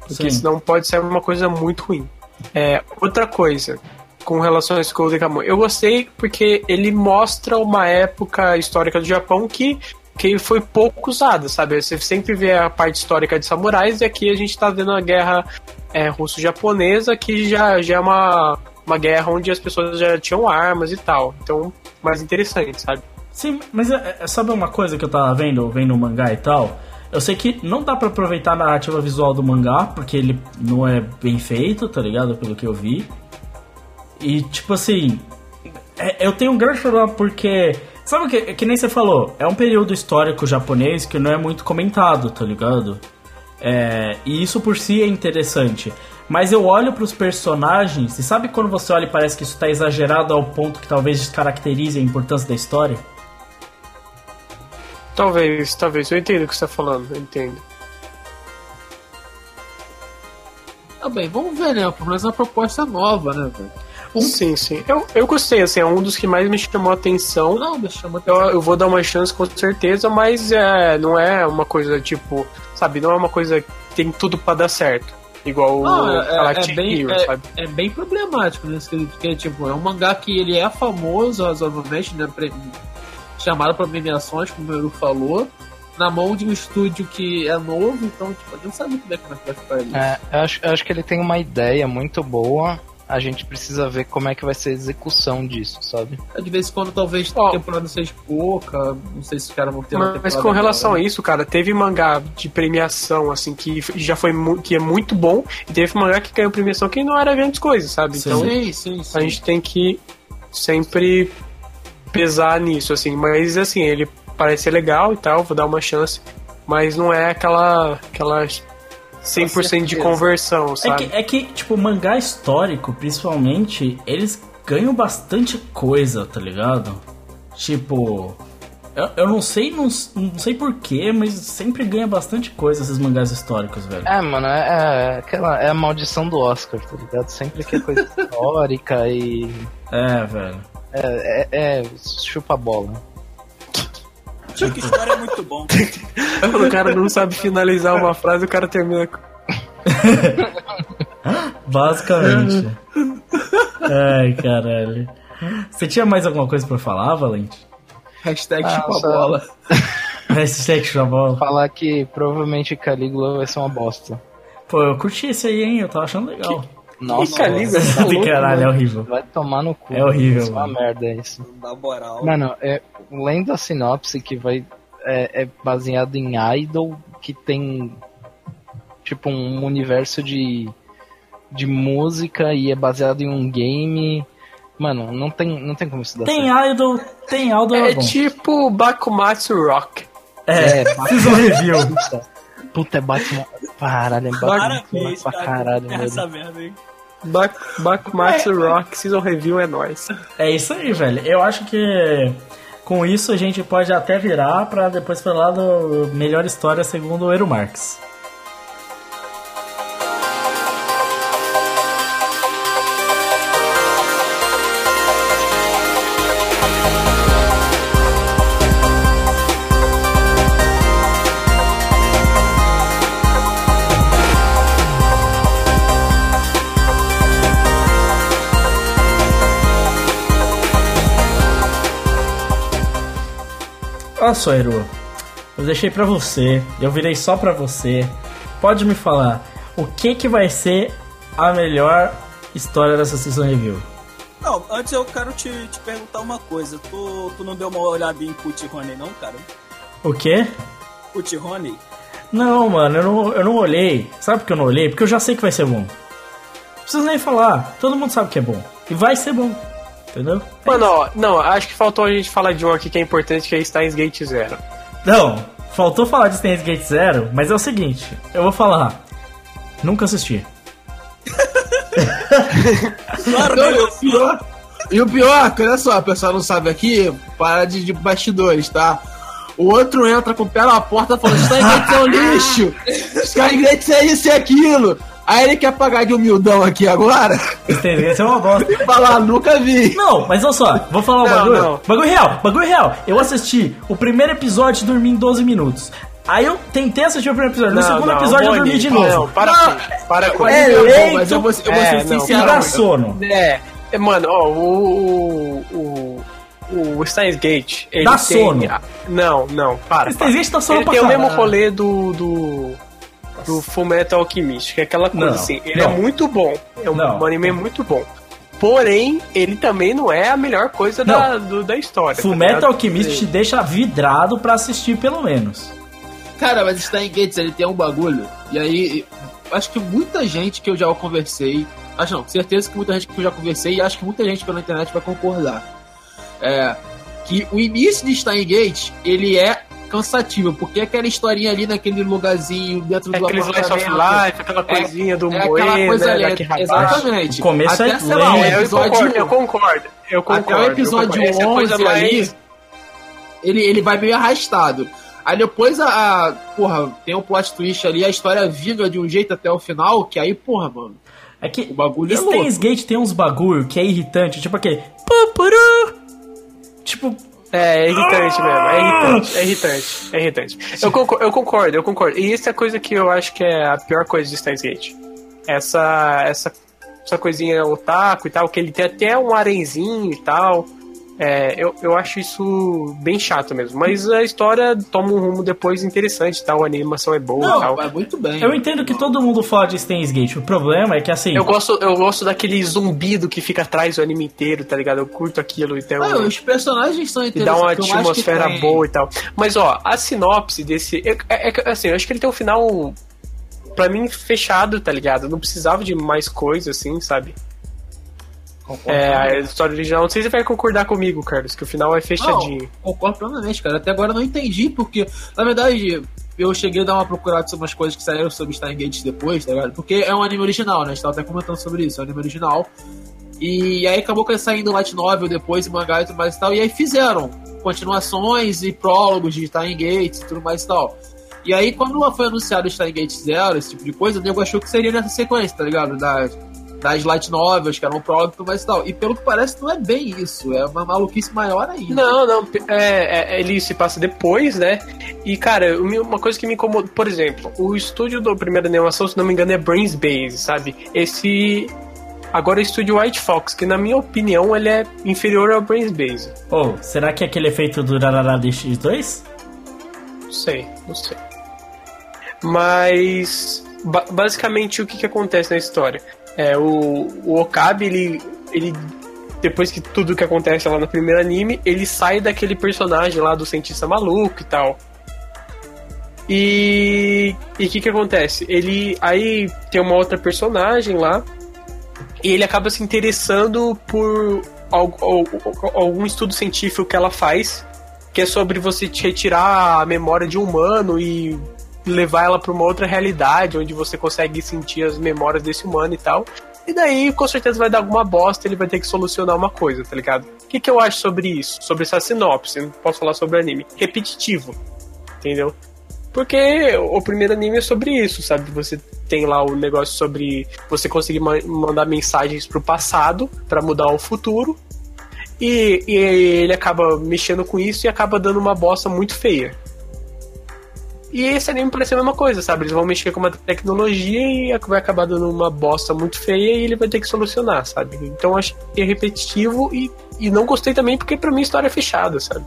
Porque Sim. senão pode ser uma coisa muito ruim. É, outra coisa, com relação a esse Golden Kamuy, eu gostei porque ele mostra uma época histórica do Japão que que foi pouco usada, sabe? Você sempre vê a parte histórica de samurais e aqui a gente tá vendo a guerra é, russo-japonesa, que já, já é uma, uma guerra onde as pessoas já tinham armas e tal. Então, mais interessante, sabe? Sim, mas é, é, sabe uma coisa que eu tava vendo, vendo o mangá e tal? Eu sei que não dá para aproveitar a narrativa visual do mangá, porque ele não é bem feito, tá ligado? Pelo que eu vi. E, tipo assim, é, eu tenho um grande problema porque Sabe o que, que nem você falou? É um período histórico japonês que não é muito comentado, tá ligado? É, e isso por si é interessante. Mas eu olho para os personagens e sabe quando você olha e parece que isso está exagerado ao ponto que talvez descaracterize a importância da história? Talvez, talvez. Eu entendo o que você está falando, eu entendo. Tá bem, vamos ver, né? Pelo menos é uma proposta nova, né, velho? Sim, sim. Eu, eu gostei, assim, é um dos que mais me chamou a atenção. Não, me chamou eu, eu vou dar uma chance com certeza, mas é, não é uma coisa tipo, sabe, não é uma coisa que tem tudo para dar certo. Igual não, o é, é, bem, Hero, é, é, bem problemático nesse né? porque tipo, é um mangá que ele é famoso razoavelmente, né? Pre... Chamado para premiações, como o Euro falou na mão de um estúdio que é novo, então tipo, a gente não sabe muito bem como é que vai ficar isso. É, eu acho, eu acho que ele tem uma ideia muito boa, a gente precisa ver como é que vai ser a execução disso, sabe? É, de vez em quando talvez oh. a temporada seja pouca, não sei se os caras vão ter Mas, mas com relação a isso, cara, teve mangá de premiação, assim, que já foi que é muito bom, e teve mangá que ganhou premiação que não era grandes coisas, sabe? Sim. Então sim, sim, sim. a gente tem que sempre pesar nisso, assim, mas assim, ele parece legal e tal, vou dar uma chance, mas não é aquela aquela 100% de conversão, sabe? É que, é que, tipo, mangá histórico, principalmente, eles ganham bastante coisa, tá ligado? Tipo. Eu, eu não sei, não, não sei porquê, mas sempre ganha bastante coisa esses mangás históricos, velho. É, mano, é, é, aquela, é a maldição do Oscar, tá ligado? Sempre que é coisa [laughs] histórica e. É, velho. É, é, é chupa bola. Que história é muito bom. [laughs] Quando o cara não sabe finalizar uma frase, o cara termina com. [laughs] Basicamente. Ai, caralho. Você tinha mais alguma coisa pra falar, Valente? Hashtag ah, bola. [laughs] Hashtag chupa-bola. Falar que provavelmente Calígula vai ser uma bosta. Pô, eu curti esse aí, hein? Eu tava achando legal. Que... Nossa, Calígula, tá caralho, é horrível. Vai tomar no cu. É horrível. É uma merda isso. Na moral. Mano, é, lendo a sinopse que vai é, é baseado em Idol, que tem tipo um universo de, de música e é baseado em um game. Mano, não tem, não tem como isso dar Tem certo. Idol, tem Idol. É, é tipo Bakumatsu Rock. É, é [laughs] Season Review. Puta, é Batman. Caralho, é Batman Parabéns, pra caralho, essa merda, hein? Back, Back Max Rock Season Review é nóis. É isso aí, velho. Eu acho que com isso a gente pode até virar pra depois falar do melhor história segundo o Eero Marx. Olha só, Eru. Eu deixei pra você, eu virei só pra você. Pode me falar, o que que vai ser a melhor história dessa Season Review? Não, antes eu quero te, te perguntar uma coisa. Tu, tu não deu uma olhada em Cut Honey, não, cara? O quê? Cut Honey? Não, mano, eu não, eu não olhei. Sabe por que eu não olhei? Porque eu já sei que vai ser bom. Não precisa nem falar. Todo mundo sabe que é bom. E vai ser bom. Entendeu? Mano, ó, não, acho que faltou a gente falar de um aqui que é importante, que é Steins Gate Zero. Não, faltou falar de Steins Gate Zero, mas é o seguinte, eu vou falar. Nunca assisti. Claro, Não, né? e o pior, e o pior, que olha só, o pessoal não sabe aqui, para de, de bastidores, tá? O outro entra com o pé na porta falando: Stargates é um lixo! [laughs] Stargates é isso e aquilo! Aí ele quer pagar de humildão aqui agora Steins Gate é uma bosta. e [laughs] falar: nunca vi! Não, mas olha só, vou falar um Não, bagulho. não. Bagulho real, bagulho real. Eu assisti o primeiro episódio e dormi em 12 minutos. Aí eu tentei assistir o primeiro episódio. No segundo episódio eu dormi de novo. Não, para com isso, para com É, isso. eleito- bom, mas eu vou, eu vou É, ser não, E sincero. dá sono. É, é, mano, ó, o. O. O, o Steins Gate. Ele Dá tem, sono. Não, não, para. Steins. Gate dá sono Ele pra tem o mesmo rolê do. do do Full Metal Alchemist, que é aquela coisa Não, assim, ele não. é muito bom, é um, Não. um anime muito bom. Porém, ele também não é a melhor coisa da, do- da história. Full tá? Alchemist te deixa vidrado pra assistir pelo menos. Cara, mas Stein Gates, ele tem um bagulho. E aí, acho que muita gente que eu já conversei. Acho não, certeza que muita gente que eu já conversei, e acho que muita gente pela internet vai concordar. É. Que o início de Stein Gate, ele é cansativo, porque aquela historinha ali naquele lugarzinho dentro É do aquele slice of life, aquela coisinha do É aquela coisa né, ali, exatamente. O começo Até, é sei lá, o. É, episódio eu concordo. Eu concordo. até o eu episódio concordo. Essa é a 11 coisa mais- ali, ele, ele vai meio arrastado. Aí depois a, a- Porra, tem um plot twist ali, a história vinga de um jeito até o final, que aí, porra, mano. É que O bagulho é Steins louco. Gate tem uns bagulho que é irritante, tipo aquele. Tipo, É, é irritante mesmo, é irritante, é irritante, é irritante. Eu concordo, eu concordo, eu concordo. E isso é a coisa que eu acho que é a pior coisa de Steins Gate. Essa, essa, essa coisinha otaku e tal, que ele tem até um arenzinho e tal. É, eu, eu acho isso bem chato mesmo. Mas a história toma um rumo depois interessante e tal, a animação é boa Não, e tal. Vai muito bem. eu entendo que todo mundo fala de Steins Gate. O problema é que assim. Eu gosto, eu gosto daquele zumbido que fica atrás do anime inteiro, tá ligado? Eu curto aquilo, então. Ah, os personagens são E interessantes. dá uma atmosfera boa e tal. Mas ó, a sinopse desse. É, é- é- assim, eu acho que ele tem um final. Pra mim, fechado, tá ligado? Eu não precisava de mais coisa, assim, sabe? É, a história original. Não sei se você vai concordar comigo, Carlos, que o final é fechadinho. Não, concordo plenamente, cara. Até agora eu não entendi, porque, na verdade, eu cheguei a dar uma procurada sobre umas coisas que saíram sobre Stein Gates depois, tá ligado? Porque é um anime original, né? A gente tava até comentando sobre isso, é um anime original. E aí acabou que saindo light novel depois, e mangá e tudo mais e tal. E aí fizeram continuações e prólogos de Stein Gates e tudo mais e tal. E aí, quando foi anunciado Stein Gate Zero, esse tipo de coisa, o nego achou que seria nessa sequência, tá ligado? Das, das light novels, que eram prólogos e tudo mais e tal. E pelo que parece, não é bem isso. É uma maluquice maior ainda. Não, não, é, é- ele se passa depois, né? E, cara, uma coisa que me incomoda, por exemplo, o estúdio da primeira animação, se não me engano, é Brains Base, sabe? Esse. Agora é o estúdio White Fox, que na minha opinião ele é inferior ao Brains Base. Oh, será que é aquele efeito do Rarara DX2? Não sei, não sei. Mas ba- basicamente o que, que acontece na história? É, o, o Okabe, ele, ele. Depois que tudo que acontece lá no primeiro anime, ele sai daquele personagem lá do cientista maluco e tal. E o que que acontece? Ele aí tem uma outra personagem lá e ele acaba se interessando por algo- al- algum estudo científico que ela faz, que é sobre você retirar a memória de um humano e levar ela para uma outra realidade, onde você consegue sentir as memórias desse humano e tal. E daí, com certeza, vai dar alguma bosta ele vai ter que solucionar uma coisa, tá ligado? O que, que eu acho sobre isso? Sobre essa sinopse? Não posso falar sobre anime. Repetitivo. Entendeu? Porque o primeiro anime é sobre isso, sabe? Você tem lá o negócio sobre você conseguir ma mandar mensagens pro passado para mudar o futuro. E, e, ele acaba mexendo com isso e acaba dando uma bosta muito feia. E esse anime parece a mesma coisa, sabe? Eles vão mexer com uma tecnologia e vai acabar dando uma bosta muito feia e ele vai ter que solucionar, sabe? Então eu achei repetitivo e, e não gostei também porque pra mim a história é fechada, sabe?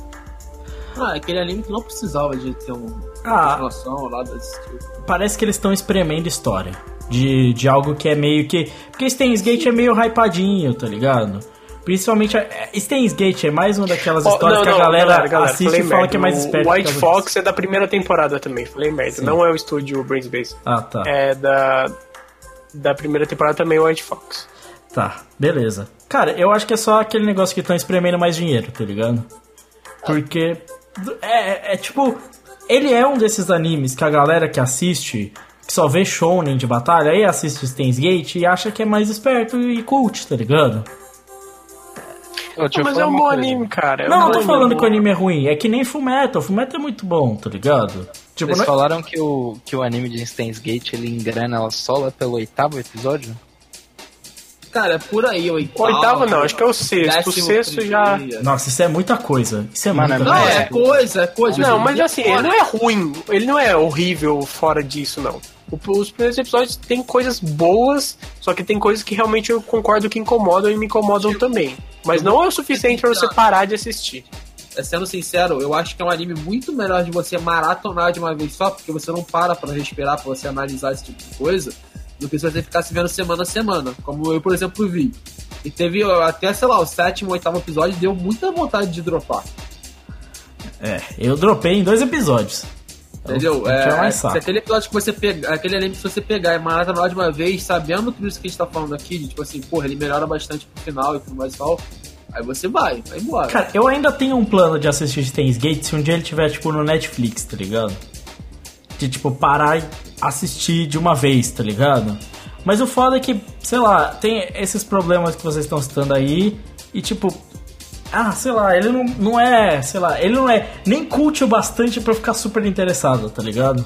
Ah, aquele anime que não precisava de ter um, Ah. relação lá desse tipo. Parece que eles estão espremendo história. De, de algo que é meio que. Porque Steins Gate é meio hypadinho, tá ligado? Principalmente. a- Steins Gate é mais uma daquelas Ó, histórias não, que a não, galera, galera, galera, assiste e fala merda. que é mais O esperto. White por causa Fox é da primeira temporada também, falei merda. Sim. Não é o estúdio Brains Base. disso. Ah, tá. É da, da primeira temporada também o White Fox. Tá, beleza. Cara, eu acho que é só aquele negócio que estão espremendo mais dinheiro, tá ligado? Porque. É, é- é tipo. Ele é um desses animes que a galera que assiste, que só vê Shonen de batalha, aí assiste Steins Gate e acha que é mais esperto e cult, tá ligado? Eu Mas é um bom anime, cara. É Não, um não tô falando que o anime é ruim, é que nem Fullmetal. Fullmetal é muito bom, tá ligado? Tipo, Vocês não é- falaram que o, que o anime de Steins Gate ele engrana ela só lá pelo oitavo episódio? Cara, é por aí, o O oitavo não, acho que é o sexto. O sexto já. Nossa, isso é muita coisa. Isso é Mano, muita não Não, coisa. é coisa, é coisa. Não, mas assim, ele não é ruim. Ele não é horrível fora disso, não. Os primeiros episódios tem coisas boas, só que tem coisas que realmente eu concordo que incomodam e me incomodam também. Mas não é o suficiente pra você parar de assistir. é, sendo sincero, eu acho que é um anime muito melhor de você maratonar de uma vez só, porque você não para pra respirar, pra você analisar esse tipo de coisa, do que se você ficasse vendo semana a semana, como eu, por exemplo, vi. E teve até, sei lá, o sétimo, oitavo episódio, deu muita vontade de dropar. É, eu dropei em dois episódios. Entendeu? Então, tinha É, mais se aquele episódio que você pega, aquele anime que você pegar e maratonar de uma vez, sabendo tudo isso que a gente tá falando aqui, de, tipo assim, porra, ele melhora bastante pro final e tudo mais e tal, aí você vai, vai embora. Cara, eu ainda tenho um plano de assistir Steins Gate se um dia ele tiver, tipo, no Netflix, tá ligado? De, tipo, parar e assistir de uma vez, tá ligado? Mas o foda é que, sei lá, tem esses problemas que vocês estão citando aí e, tipo... Ah, sei lá, ele não, não é, sei lá, ele não é nem cult o bastante pra eu ficar super interessado, tá ligado?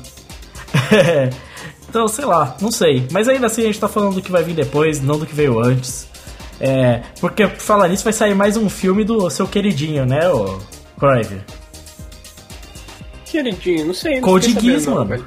[laughs] então, sei lá, não sei. Mas ainda assim a gente tá falando do que vai vir depois, não do que veio antes. É, porque por falar nisso vai sair mais um filme do seu queridinho, né, o Crive? Queridinho, não sei. não Code Geass, mano. velho.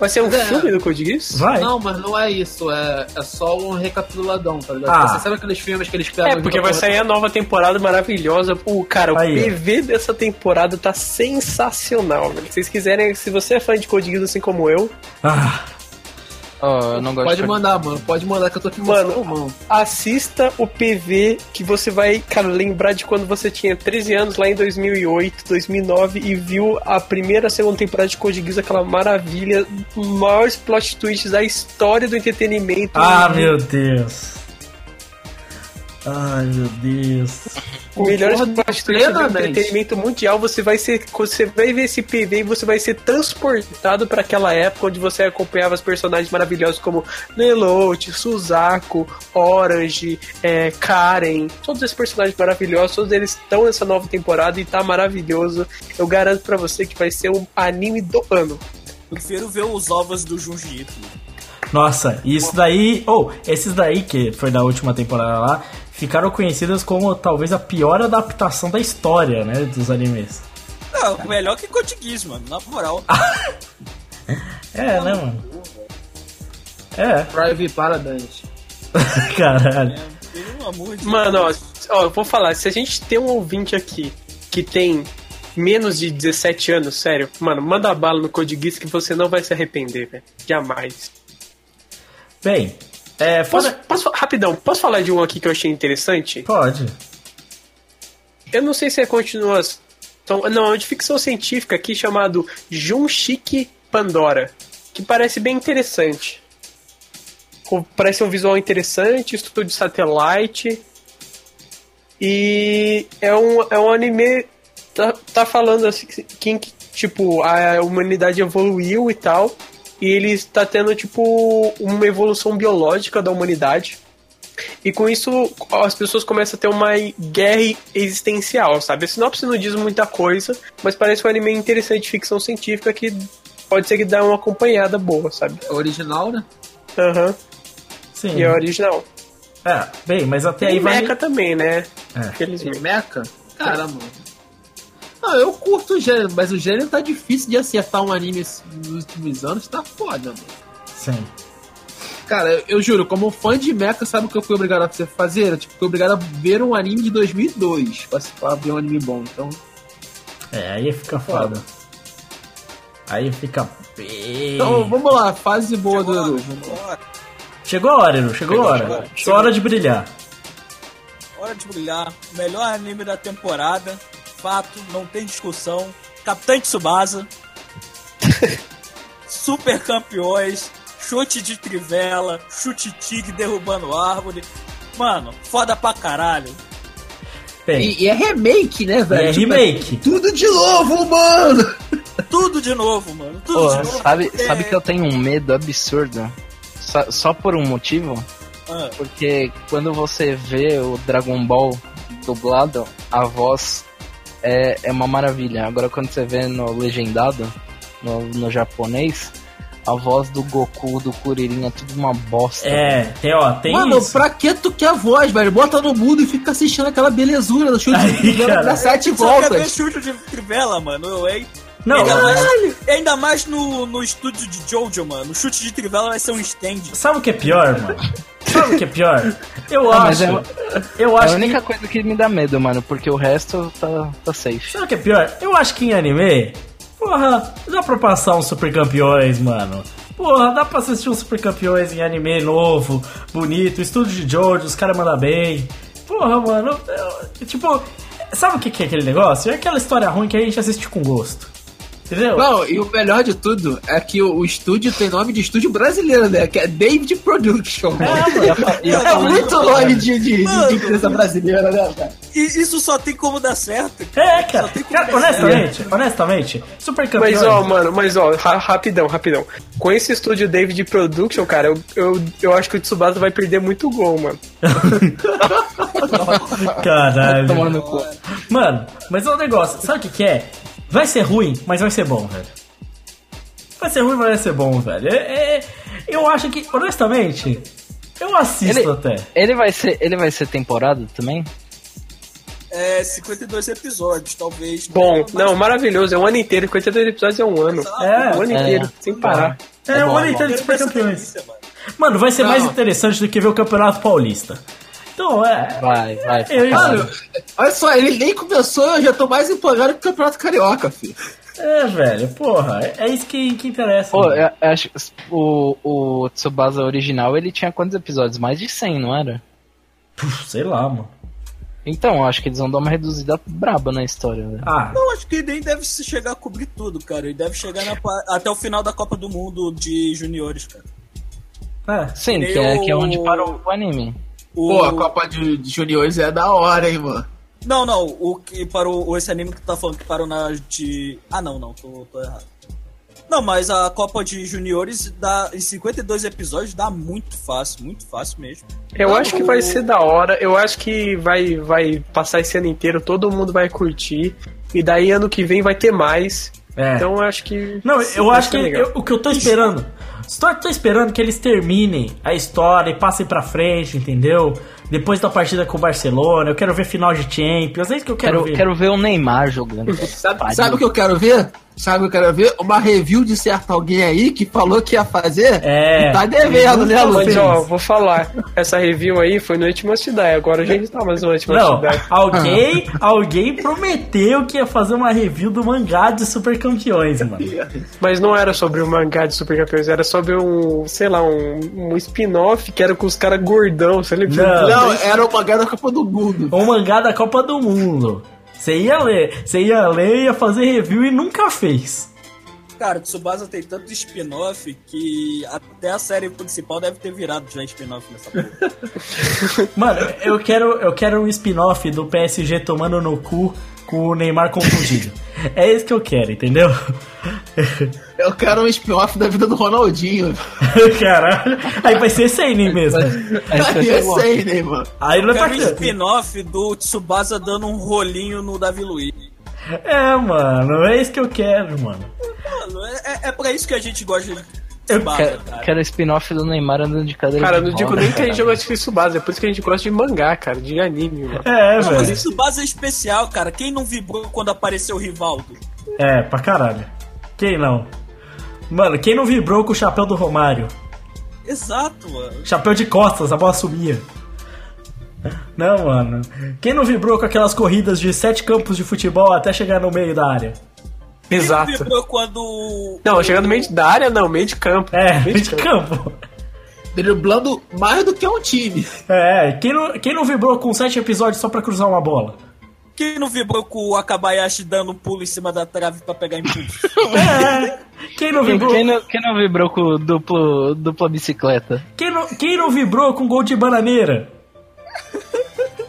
Vai ser um É. filme do Code Geass? Vai. Não, mas não é isso, é, é só um recapituladão, tá ligado? Ah. Você sabe aqueles filmes que eles pegam... É, porque vai sair a nova temporada maravilhosa. O cara, Aí, o. PV dessa temporada tá sensacional, velho. Se vocês quiserem, se você é fã de Code Geass assim como eu, Ah, Eu não gosto Pode de mandar, mano, pode mandar que eu tô aqui Mano, mão. assista o PV que você vai, cara, lembrar de quando você tinha 13 anos lá em 2008, 2009 e viu a primeira, segunda temporada de Code Geass, aquela maravilha, maiores plot twists da história do entretenimento. ah, meu Deus. Ai, meu Deus. melhores twists do entretenimento mundial, você vai ser, você vai ver esse PV e você vai ser transportado para aquela época onde você acompanhava os personagens maravilhosos como Lelouch, Suzaku, Orange, é, Karen, todos esses personagens maravilhosos, todos eles estão nessa nova temporada e tá maravilhoso. Eu garanto para você que vai ser um anime do ano. Prefiro ver os ovos do Junji Ito. Nossa, isso daí. Ou, esses daí, que foi da última temporada lá, ficaram conhecidas como talvez a pior adaptação da história, né? Dos animes. Não, melhor que Code Geass, mano, na moral. [laughs] É, né, mano? É, Private Paradise. [laughs] caralho. Pelo amor de Mano, ó, ó, eu vou falar, se a gente tem um ouvinte aqui que tem menos de 17 anos, sério, mano, manda bala no Code Geass que você não vai se arrepender, velho. Jamais. Bem, é. Posso, posso, rapidão, posso falar de um aqui que eu achei interessante? Pode. Eu não sei se é continuação. Não, é de ficção científica aqui chamado Junshiki Pandora. Que parece bem interessante. Parece um visual interessante, estudo de satélite. E é um, é um anime. Tá, tá falando assim que, tipo, a humanidade evoluiu e tal. E ele está tendo, tipo, uma evolução biológica da humanidade. E com isso as pessoas começam a ter uma guerra existencial, sabe? A sinopse não diz muita coisa, mas parece um anime interessante de ficção científica que pode ser que dá uma acompanhada boa, sabe? É original, né? Aham. Sim. E é original. É, bem, mas até aí Tem vai. Mecha também, né? É. Infelizmente. Mecha? Caramba. Não, eu curto o gênero, mas o gênero tá difícil de acertar um anime nos últimos anos, tá foda, mano. Sim. Cara, eu, eu juro, como fã de Mecha, sabe o que eu fui obrigado a fazer? Eu, tipo, fui obrigado a ver um anime de 2002 pra, pra ver um anime bom, então... É, aí fica foda. Aí fica bem. Então, vamos lá, fase boa do Chegou, a hora. Chegou a hora, Eru, chegou, a hora. chegou, Só hora de brilhar. Hora de brilhar. Melhor anime da temporada. Fato, não tem discussão. Capitã Tsubasa. [laughs] Super campeões. Chute de trivela. Chute tigre derrubando árvore. Mano, foda pra caralho. E, e é remake, né, velho? é remake. Tudo de novo, mano! [laughs] Tudo de novo, mano. Tudo Pô, de novo. sabe, É- sabe que eu tenho um medo absurdo? Só, só por um motivo? Ah, Porque quando você vê o Dragon Ball dublado, a voz é, é uma maravilha. Agora quando você vê no legendado, no, no japonês, a voz do Goku, do Kuririn é tudo uma bosta. É, tem, ó, tem Mano, isso. pra que tu quer voz, velho? Bota no mundo e fica assistindo aquela belezura do chute Aí, de trivela dá sete Só quer ver voltas. chute de trivela, mano, hein? Não, ainda, não, mais, ainda mais no, no estúdio de Jojo, mano. O chute de trivela vai ser um stand. sabe o que é pior, mano? Sabe o que é pior? Eu Não, mas acho. é- Eu É acho a que. única coisa que me dá medo, mano, porque o resto tá, tá safe. Sabe o que é pior? Eu acho que em anime. Porra, dá pra passar uns super campeões, mano. Porra, dá pra assistir uns super campeões em anime novo, bonito, estúdio de Jojo, os caras mandam bem. Porra, mano, eu- tipo, sabe o que que é aquele negócio? É aquela história ruim que a gente assiste com gosto. Entendeu? Não, e o melhor de tudo é que o, o estúdio tem nome de estúdio brasileiro, né? Que é David Production. A É [laughs] muito nome de, de, Mano. de empresa brasileira, né, cara? E isso só tem como dar certo. É, Só cara, tem como cara, dar honestamente, honestamente, super campeões. Mas ó, mano, mas ó, ra- rapidão, rapidão. Com esse estúdio David Production, cara, eu, eu, eu acho que o Tsubasa vai perder muito gol, mano. [laughs] Caralho. Mano, mas é um negócio, sabe o que, que é? Vai ser ruim, mas vai ser bom, velho. Vai ser ruim, mas vai ser bom, velho. É- é- eu acho que, honestamente, eu assisto Ele- até. Ele vai ser, ele vai ser temporada também? É 52 episódios, talvez. Bom, Mas- não, maravilhoso. É um ano inteiro. 52 episódios é um ano. É, um ano é. inteiro, sem parar. É, É o bom, ano é inteiro de super campeões. mano. Mano, vai ser Não. mais interessante do que ver o Campeonato Paulista. Então, é. Vai, vai. Eu- Mano, olha só, ele nem começou, eu já tô mais empolgado que o Campeonato Carioca, filho. É, velho, porra, é, é isso que, que interessa. Pô, mano. eu acho que o, o Tsubasa original, ele tinha quantos episódios? Mais de 100, não era? Puf, sei lá, mano. Então, eu acho que eles vão dar uma reduzida braba na história, velho. Ah, Não, acho que nem deve se chegar a cobrir tudo, cara. Ele deve chegar na até o final da Copa do Mundo de juniores, cara. é. Sim, que é, que é onde parou o anime. O... Pô, a Copa de, de Juniores é da hora, hein, mano. Não, não, o que parou. o- Esse anime que tu tá falando que parou na de. Ah não, não, tô, tô errado. Não, mas a Copa de Juniores dá, em 52 episódios dá muito fácil, muito fácil mesmo. Eu acho que vai ser da hora. Eu acho que vai, vai passar esse ano inteiro, todo mundo vai curtir. E daí ano que vem vai ter mais. É. Então eu acho que. Não, eu acho que eu- o que eu tô esperando. Só tô esperando que eles terminem a história e passem pra frente, entendeu? Depois da partida com o Barcelona, eu quero ver final de Champions, é isso que eu quero, Quero, ver. quero ver o Neymar jogando. Sabe, sabe o que eu quero ver? Sabe o que eu quero ver? Uma review de certo alguém aí que falou que ia fazer É. e tá devendo, né, Muito Lu? Mas vou falar. Essa review aí foi no Die. Agora a gente tá mais no Ultimate Não, alguém, alguém prometeu que ia fazer uma review do mangá de Super Campeões, mano. Mas não era sobre o mangá de Super Campeões, era sobre um, sei lá, um, um spin-off que era com os caras gordão, você lembra? Não. Não, era o mangá da Copa do Mundo. Um mangá da Copa do Mundo. Você ia ler, você ia ler, ia fazer review e nunca fez. Cara, Tsubasa tem tanto spin-off que até a série principal deve ter virado já spin-off nessa porra. [laughs] Mano, eu quero, eu quero um spin-off do PSG tomando no cu com o Neymar confundido. É isso que eu quero, entendeu? [laughs] Eu quero um spin-off da vida do Ronaldinho. [laughs] Caralho. Aí vai ser Seinen mesmo. Aí é sei, né, mano? Aí não é Eu pra um spin-off do Tsubasa dando um rolinho no Davi Luiz. É, mano, é isso que eu quero, mano. Mano, é, é- é pra isso que a gente gosta de Tsubasa, Quero, cara. quero spin-off do Neymar andando de cadeira Cara, de não digo nem que a gente gosta de Tsubasa, é por isso que a gente gosta de mangá, cara, de anime, mano. É, Não, mas velho. Tsubasa é especial, cara. Quem não vibrou quando apareceu o Rivaldo? É, pra caralho. Quem não? Mano, quem não vibrou com o chapéu do Romário? Exato, mano. Chapéu de costas, a bola sumia. Não, mano. Quem não vibrou com aquelas corridas de sete campos de futebol até chegar no meio da área? Quem não Exato. vibrou quando. Não, chegando no meio da área, não, meio de campo. É, meio de campo. Driblando mais do que um time. É, quem não, quem não vibrou com sete episódios só pra cruzar uma bola? Quem não vibrou com o Akabayashi dando um pulo em cima da trave pra pegar impulso? [laughs] É. Quem não vibrou, quem não, quem não vibrou com o duplo, dupla bicicleta? quem não, quem não vibrou com gol de bananeira?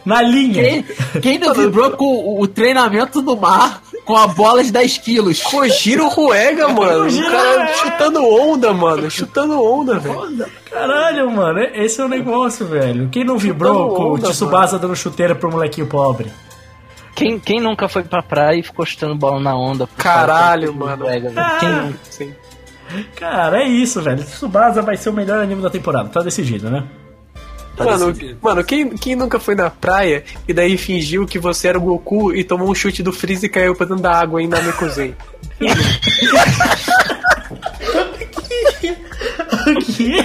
Na linha. Quem, quem não vibrou com o, o treinamento do mar com a bola de 10 quilos? Kojiro Ruega, mano. Kojiro O cara Ruega. chutando onda, mano. Chutando onda, velho. Caralho, mano, esse é o negócio, velho. Quem não vibrou Chutando com o onda, Tsubasa dando chuteira pro molequinho pobre? Quem, quem nunca foi pra praia e ficou chutando bola na onda? pro Caralho, cara, mano. Pega, velho? Quem nunca? Sim. Cara, é isso, velho. Tsubasa vai ser o melhor anime da temporada, tá decidido, né? Tá Mano, mano quem, quem nunca foi na praia e daí fingiu que você era o Goku e tomou um chute do Freeze e caiu pra dentro da água aí na Mekuzen? O quê?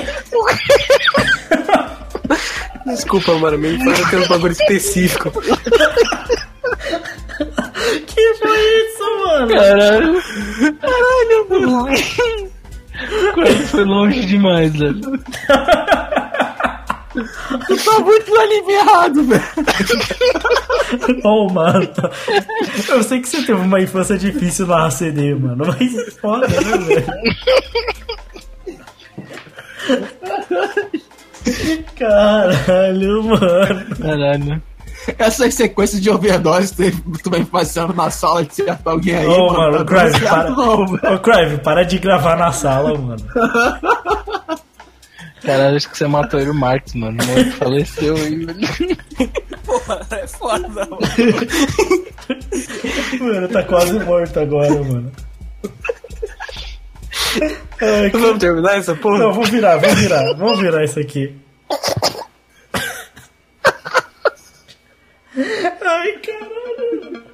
Desculpa, mano, minha infância tem um bagulho específico. Que foi isso, mano? Caralho. Caralho, mano. Foi longe demais, velho. [laughs] Tá muito errado, velho. Oh, mano. Eu sei que você teve uma infância difícil na ACD, mano, mas foda, né, velho? Caralho, mano. Caralho. Essas sequências de overdose tu, tu vem passando na sala de certo alguém aí, Ô, mano, tá Crave, dando certo para. não, Crave, para de gravar na sala, mano. [laughs] Caralho, acho que você matou ele o Marx, mano. O moleque faleceu aí, velho. [laughs] Porra, é foda, mano. Mano, tá quase morto agora, mano. Ai, que- Vamos terminar essa porra? Não, vamos virar, vamos virar, vamos virar isso aqui. Ai, caralho.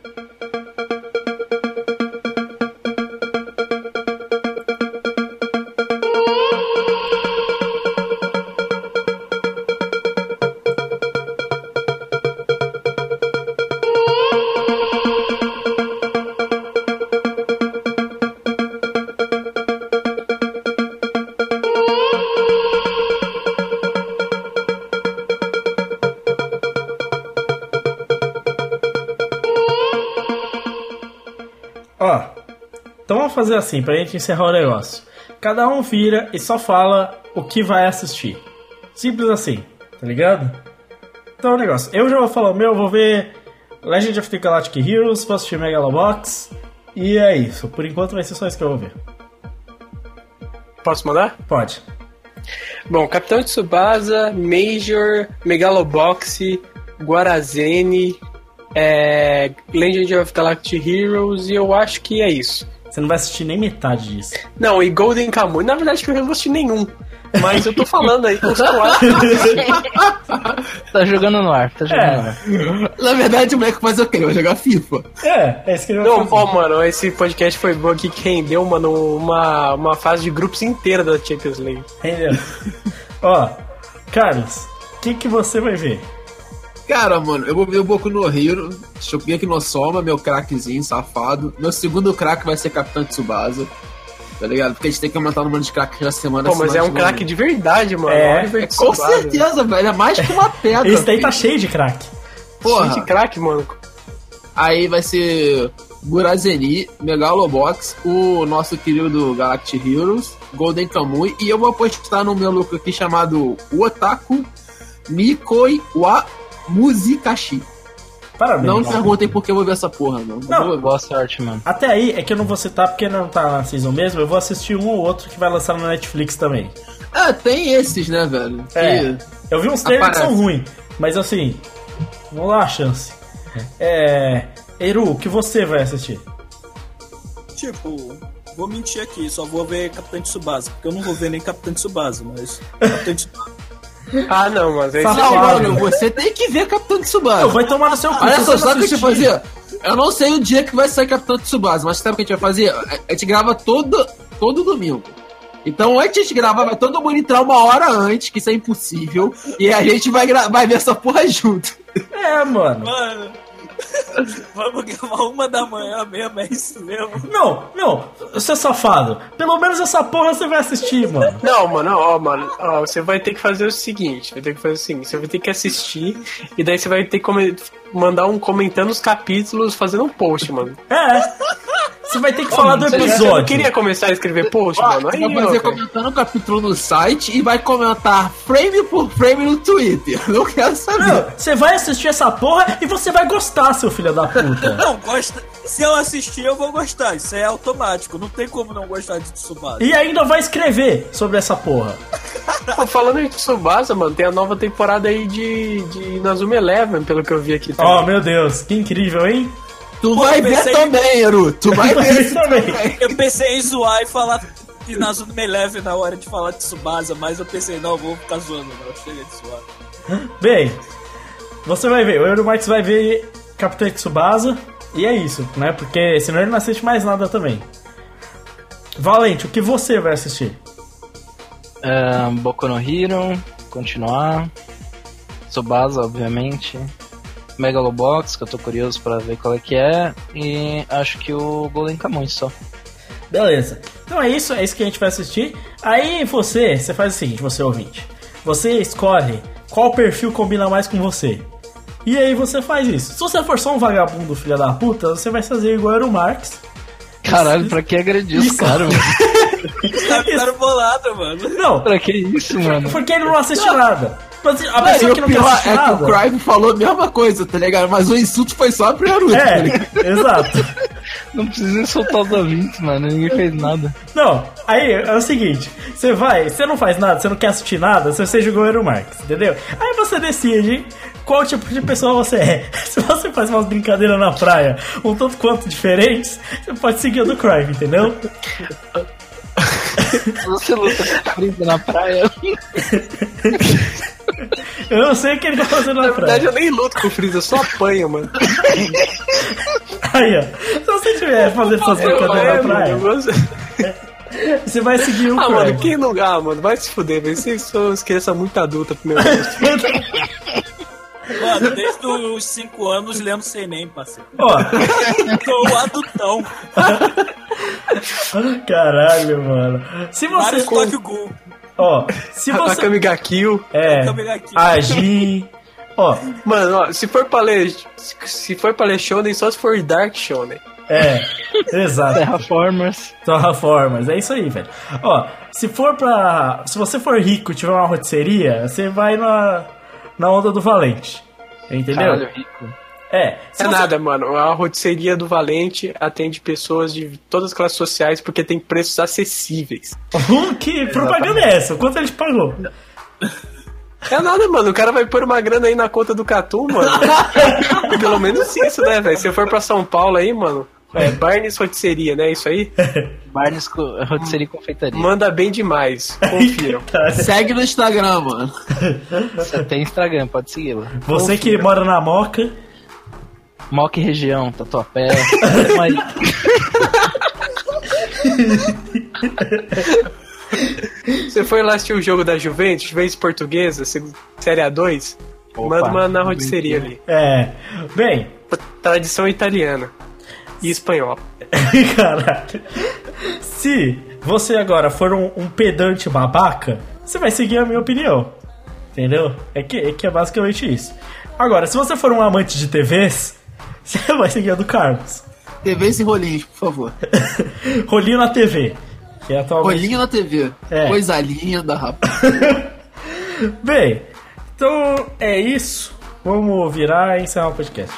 Fazer assim, pra gente encerrar o negócio. Cada um vira e só fala o que vai assistir. Simples assim, tá ligado? Então é o negócio. Eu já vou falar o meu, eu vou ver Legend of the Galactic Heroes, vou assistir Megalobox. E é isso. Por enquanto vai ser só isso que eu vou ver. Posso mandar? Pode. Bom, Capitão Tsubasa, Major, Megalobox, Guarazene, é, Legend of Galactic Heroes e eu acho que é isso. Você não vai assistir nem metade disso. Não, e Golden Kamuy. Na verdade, que eu não vou assistir nenhum. Mas eu tô falando aí, os quatro. [laughs] Tá jogando no ar, tá jogando É. no ar. Na verdade, o moleque faz o quê? Vai jogar FIFA. É, é isso que ele vai Não, fazer. ó, mano, esse podcast foi bom aqui que rendeu, mano, uma, uma fase de grupos inteira da Champions League. Entendeu? Ó, Carlos, o que, que você vai ver? Cara, mano, eu vou ver o Boku no Hero, Shokugeki no Soma, meu craquezinho, safado. Meu segundo craque vai ser Capitão Tsubasa. Tá ligado? Porque a gente tem que aumentar o número de craques na semana. Pô, mas é um craque de verdade, mano. É, Oliver É, com Tsubasa. certeza, velho. É mais que uma pedra. Esse daí tá cheio de craque. Porra. Cheio de craque, mano. Aí vai ser Gurazeni, Megalobox, o nosso querido Galactic Heroes, Golden Kamuy, e eu vou apostar no meu lucro aqui chamado Otaku Nikoi wa Muzikashi. Parabéns. Não me perguntem por que eu vou ver essa porra, não. Não. Vou- Boa sorte, mano. Até aí é que eu não vou citar porque não tá na season mesmo. Eu vou assistir um ou outro que vai lançar na Netflix também. Ah, tem esses, né, velho? Que- É. Eu vi uns trailers que são ruins, mas assim, vamos lá a chance. É. Eru, o que você vai assistir? Tipo, vou mentir aqui, só vou ver Capitão Tsubasa, porque eu não vou ver nem Capitão Tsubasa, mas [laughs] Capitão Tsubasa. Ah, não, mas aí Fala- Claro. mano, você tem que ver Capitão Tsubasa. Não, vai tomar no seu cu. Olha só, sabe o que a gente fazer? Eu não sei o dia que vai sair Capitão Tsubasa, mas sabe o que a gente vai fazer? A gente grava todo, todo domingo. Então, antes de gravar, vai todo mundo entrar uma hora antes, que isso é impossível, e a gente vai, vai ver essa porra junto. É, mano. Mano, vamos gravar uma da manhã mesmo, é isso mesmo. Não, não, seu safado. Pelo menos essa porra você vai assistir, mano. Não, mano, ó, mano, ó, você vai ter que fazer o seguinte, vai ter que fazer o seguinte, você vai ter que assistir e daí você vai ter que mandar um comentando os capítulos, fazendo um post, mano. É. Você vai ter que falar do Você já- episódio. Você não queria começar a escrever post, mano? Você Aí, vai fazer comentando o capítulo no site e vai comentar frame por frame no Twitter. [laughs] Não quero saber. Não, você vai assistir essa porra e você vai gostar, seu filho da puta. [laughs] Não, gosta. Se eu assistir, eu vou gostar. Isso é automático. Não tem como não gostar de Tsubasa. E ainda vai escrever sobre essa porra. [laughs] Pô, falando em Tsubasa, mano, tem a nova temporada aí de, de Inazuma Eleven, pelo que eu vi aqui. Oh, meu Deus, que incrível, hein? Tu Pô, vai ver também, Eru. Tu vai ver Isso também. Eu pensei em zoar e falar de Nazuma Eleven na hora de falar de Tsubasa, mas eu pensei, não, vou ficar zoando, não. Chega de zoar. Bem, você vai ver, o Euromarx vai ver Capitão Tsubasa e é isso, né? Porque senão ele não assiste mais nada também. Valente, o que você vai assistir? É, Boku no Hero, continuar. Tsubasa, obviamente. Megalobox, que eu tô curioso pra ver qual é que é. E acho que o Golden Kamuy só. Beleza. Então é isso, é isso que a gente vai assistir. Aí você, você faz o seguinte, você ouvinte. Você escolhe qual perfil combina mais com você. E aí você faz isso. Se você for só um vagabundo filha da puta, você vai fazer igual era o Marx. Caralho, pra que agredir os caras, mano? [laughs] Os caras ficaram bolados, mano. Não, Pra que isso, mano? porque ele não assiste nada. Mas a Não, pessoa que o não quer pior assistir é que nada... o Crive falou a mesma coisa, tá ligado? Mas o insulto foi só pro Naruto, tá? É, exato. [laughs] Não precisa insultar os ouvintes, mano. Ninguém fez nada. Não, aí é o seguinte, você vai, você não faz nada, você não quer assistir nada, você seja igual o Eero Marx, entendeu? Aí você decide qual tipo de pessoa você é. [laughs] Se você faz umas brincadeiras na praia um tanto quanto diferentes, você pode seguir o do Crime, entendeu? [laughs] Você luta com a na praia. Eu não sei o que ele tá fazendo na Na verdade, praia. eu nem luto com o Freeza, eu só apanho, mano. Aí, ó, se você tiver fazendo essas brincadeiras na praia, mano, [laughs] você- vai seguir o Ah, mano, Crime. quem não. Ah, mano, vai se fuder, velho. Vocês são criança muito adulta pro meu gosto. [laughs] Mano, desde os 5 anos lendo sem nem, parceiro. Ó, [laughs] Tô adultão. caralho, mano. Se Mario você... Tokyo Ghoul. Ó, se você... Akami ga Kill. É, Kamiga Kill. agir... Ó, Mano, ó, se for pra ler. Se for pra ler Shonen, só se for Dark Shonen. É, exato. Terraformers. Terraformers, é isso aí, velho. Ó, se for pra. Se você for rico e tiver uma rotisseria, você vai na, na onda do Valente. Entendeu? Caralho, rico. É. É você- nada, mano. A rotisseria do Valente atende pessoas de todas as classes sociais porque tem preços acessíveis. [laughs] que propaganda é essa? Quanto ele te pagou? É nada, mano. O cara vai pôr uma grana aí na conta do Catum, mano. [laughs] Pelo menos isso, né, velho? Se eu for pra São Paulo aí, mano. É, Barnes Rotisseria, né? Isso aí? [laughs] Barnes co- rotisserie e confeitaria. Manda bem demais. Confiram. Segue no Instagram, mano. Você tem Instagram, pode segui-la. Você que mora na Moca. Mock região, Tatuapé. [laughs] Aí. Você foi lá assistir o jogo da Juventus, Juventus Portuguesa, Série A2? Opa, Manda uma na rotisseria ali. É. Bem, Tradição italiana. E espanhola. [laughs] Caralho. Se você agora for um, um pedante babaca, você vai seguir a minha opinião. Entendeu? É que, é que é basicamente isso. Agora, se você for um amante de TVs, você [laughs] vai seguir a do Carlos. TV e rolinhos, por favor. [laughs] Rolinho na TV. Que é atualmente. Rolinho na TV. É. Coisa linda, rapaz. [laughs] Bem, então é isso. vamos virar e encerrar o podcast.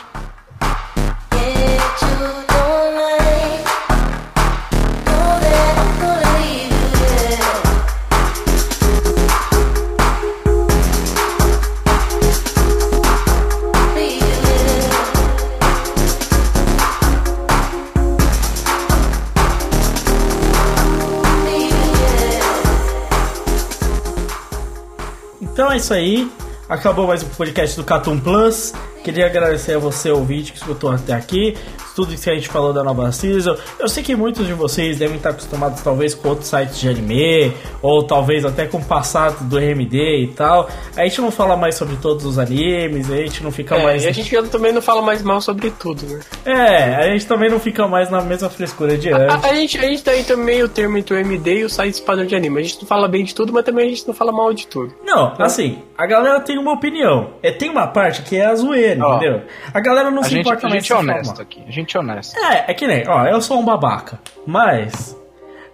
Isso aí. Acabou mais um podcast do Catum Plus. Queria agradecer a você, ouvinte, que escutou até aqui. Tudo que a gente falou da nova season. Eu sei que muitos de vocês devem estar acostumados, talvez, com outros sites de anime, ou talvez até com o passado do RMD e tal. A gente não fala mais sobre todos os animes, a gente não fica É, mais. e a gente também não fala mais mal sobre tudo, né? É, a gente também não fica mais na mesma frescura de antes. A, a gente, a gente tá aí também o termo entre o MD e o site padrão de anime. A gente não fala bem de tudo, mas também a gente não fala mal de tudo. Não, assim, a galera tem uma opinião. É, tem uma parte que é a zoeira, Ó, entendeu? A galera não A se gente, importa a mais gente é honesto mal. aqui. A gente é honesto. É, é que nem, ó, eu sou um babaca, mas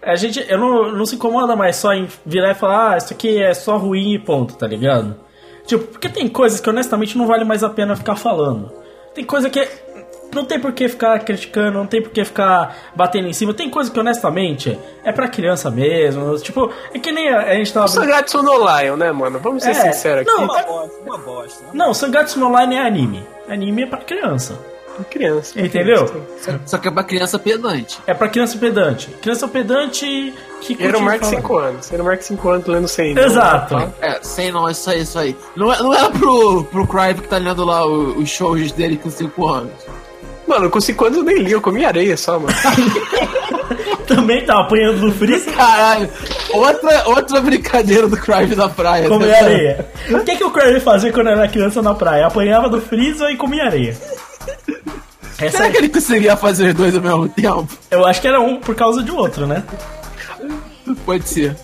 a gente, eu não, não se incomoda mais só em virar e falar, ah, isso aqui é só ruim e ponto, tá ligado? Tipo, porque tem coisas que honestamente não vale mais a pena ficar falando. Tem coisa que não tem por que ficar criticando, não tem por que ficar batendo em cima. Tem coisa que honestamente é pra criança mesmo. Tipo, é que nem a, a gente tava. O Sangatsu no Lion, né, mano? Vamos ser É, sinceros aqui. não, Uma bosta, uma bosta. né? Não, Sangatsu no Online é anime. Anime é pra criança. Criança. Entendeu? Só que é pra criança pedante. É pra criança pedante. Criança pedante que Era o Mark falar. 5 anos. Era o Mark 5 anos lendo sem. Exato. É, sei não, isso aí, isso aí. Não é, não é pro, pro Crive que tá lendo lá os shows dele com 5 anos. Mano, com 5 anos eu nem li, eu comi areia só, mano. [laughs] Também tá apanhando no freezer Caralho, outra, outra brincadeira do Crive na praia. comia né? areia. O que, que o Crowley fazia quando era criança na praia? Apanhava do freezer e comia areia. Essa Será que ele conseguia fazer os dois ao mesmo tempo? Eu acho que era um por causa de outro, né? Pode ser.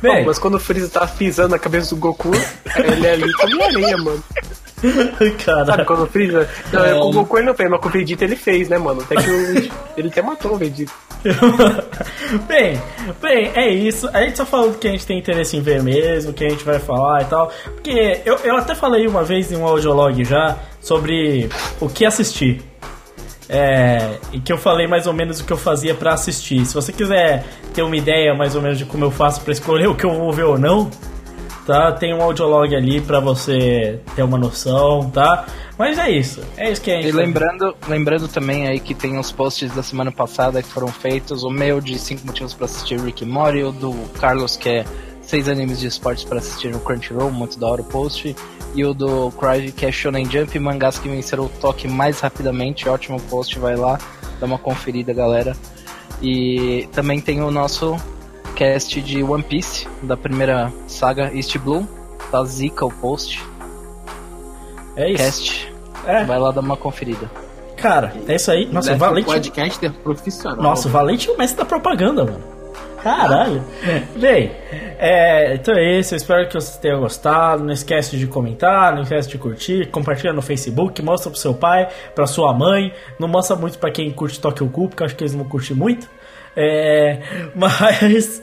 Bem, Mas quando o Freeza tava pisando na cabeça do Goku, ele ali comia areia, mano. Sabe cara. quando o Freeza. Não, É. com o Goku ele não fez, mas com o Vegeta ele fez, né, mano? Até que o... ele até matou o Vegeta. [laughs] bem, bem, é isso. A gente só falou do que a gente tem interesse em ver mesmo, que a gente vai falar e tal. Porque eu, eu até falei uma vez em um audiolog já sobre o que assistir. É, e que eu falei mais ou menos o que eu fazia pra assistir. Se você quiser ter uma ideia mais ou menos de como eu faço pra escolher o que eu vou ver ou não, tá? Tem um audiolog ali pra você ter uma noção, tá? Mas é isso. É isso que gente E lembrando, lembrando também aí que tem os posts da semana passada que foram feitos, o meu de 5 motivos pra assistir Rick and Morty, o do Carlos que é 6 animes de esportes pra assistir no Crunchyroll, muito da hora o post, e o do Crive que é Shonen Jump, mangás que venceram o toque mais rapidamente, ótimo post, vai lá, dá uma conferida galera. E também tem o nosso cast de One Piece, da primeira saga East Blue, tá zica o post, É isso. cast, É, vai lá dar uma conferida. cara, é isso aí. Nossa, o Deve Valente. podcaster profissional. Nossa, o Valente é o mestre da propaganda, mano. Caralho. [laughs] Bem, é, então é isso. Eu espero que vocês tenham gostado. Não esquece de comentar, não esquece de curtir. Compartilha no Facebook, mostra pro seu pai, pra sua mãe. Não mostra muito pra quem curte Toque o Cu, porque eu acho que eles não vão curtir muito. É, mas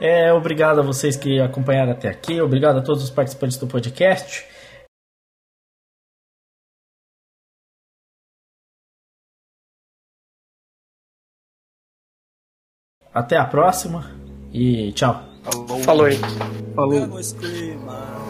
é, obrigado a vocês que acompanharam até aqui. Obrigado a todos os participantes do podcast. Até a próxima e tchau. Falou aí. Falou. Que-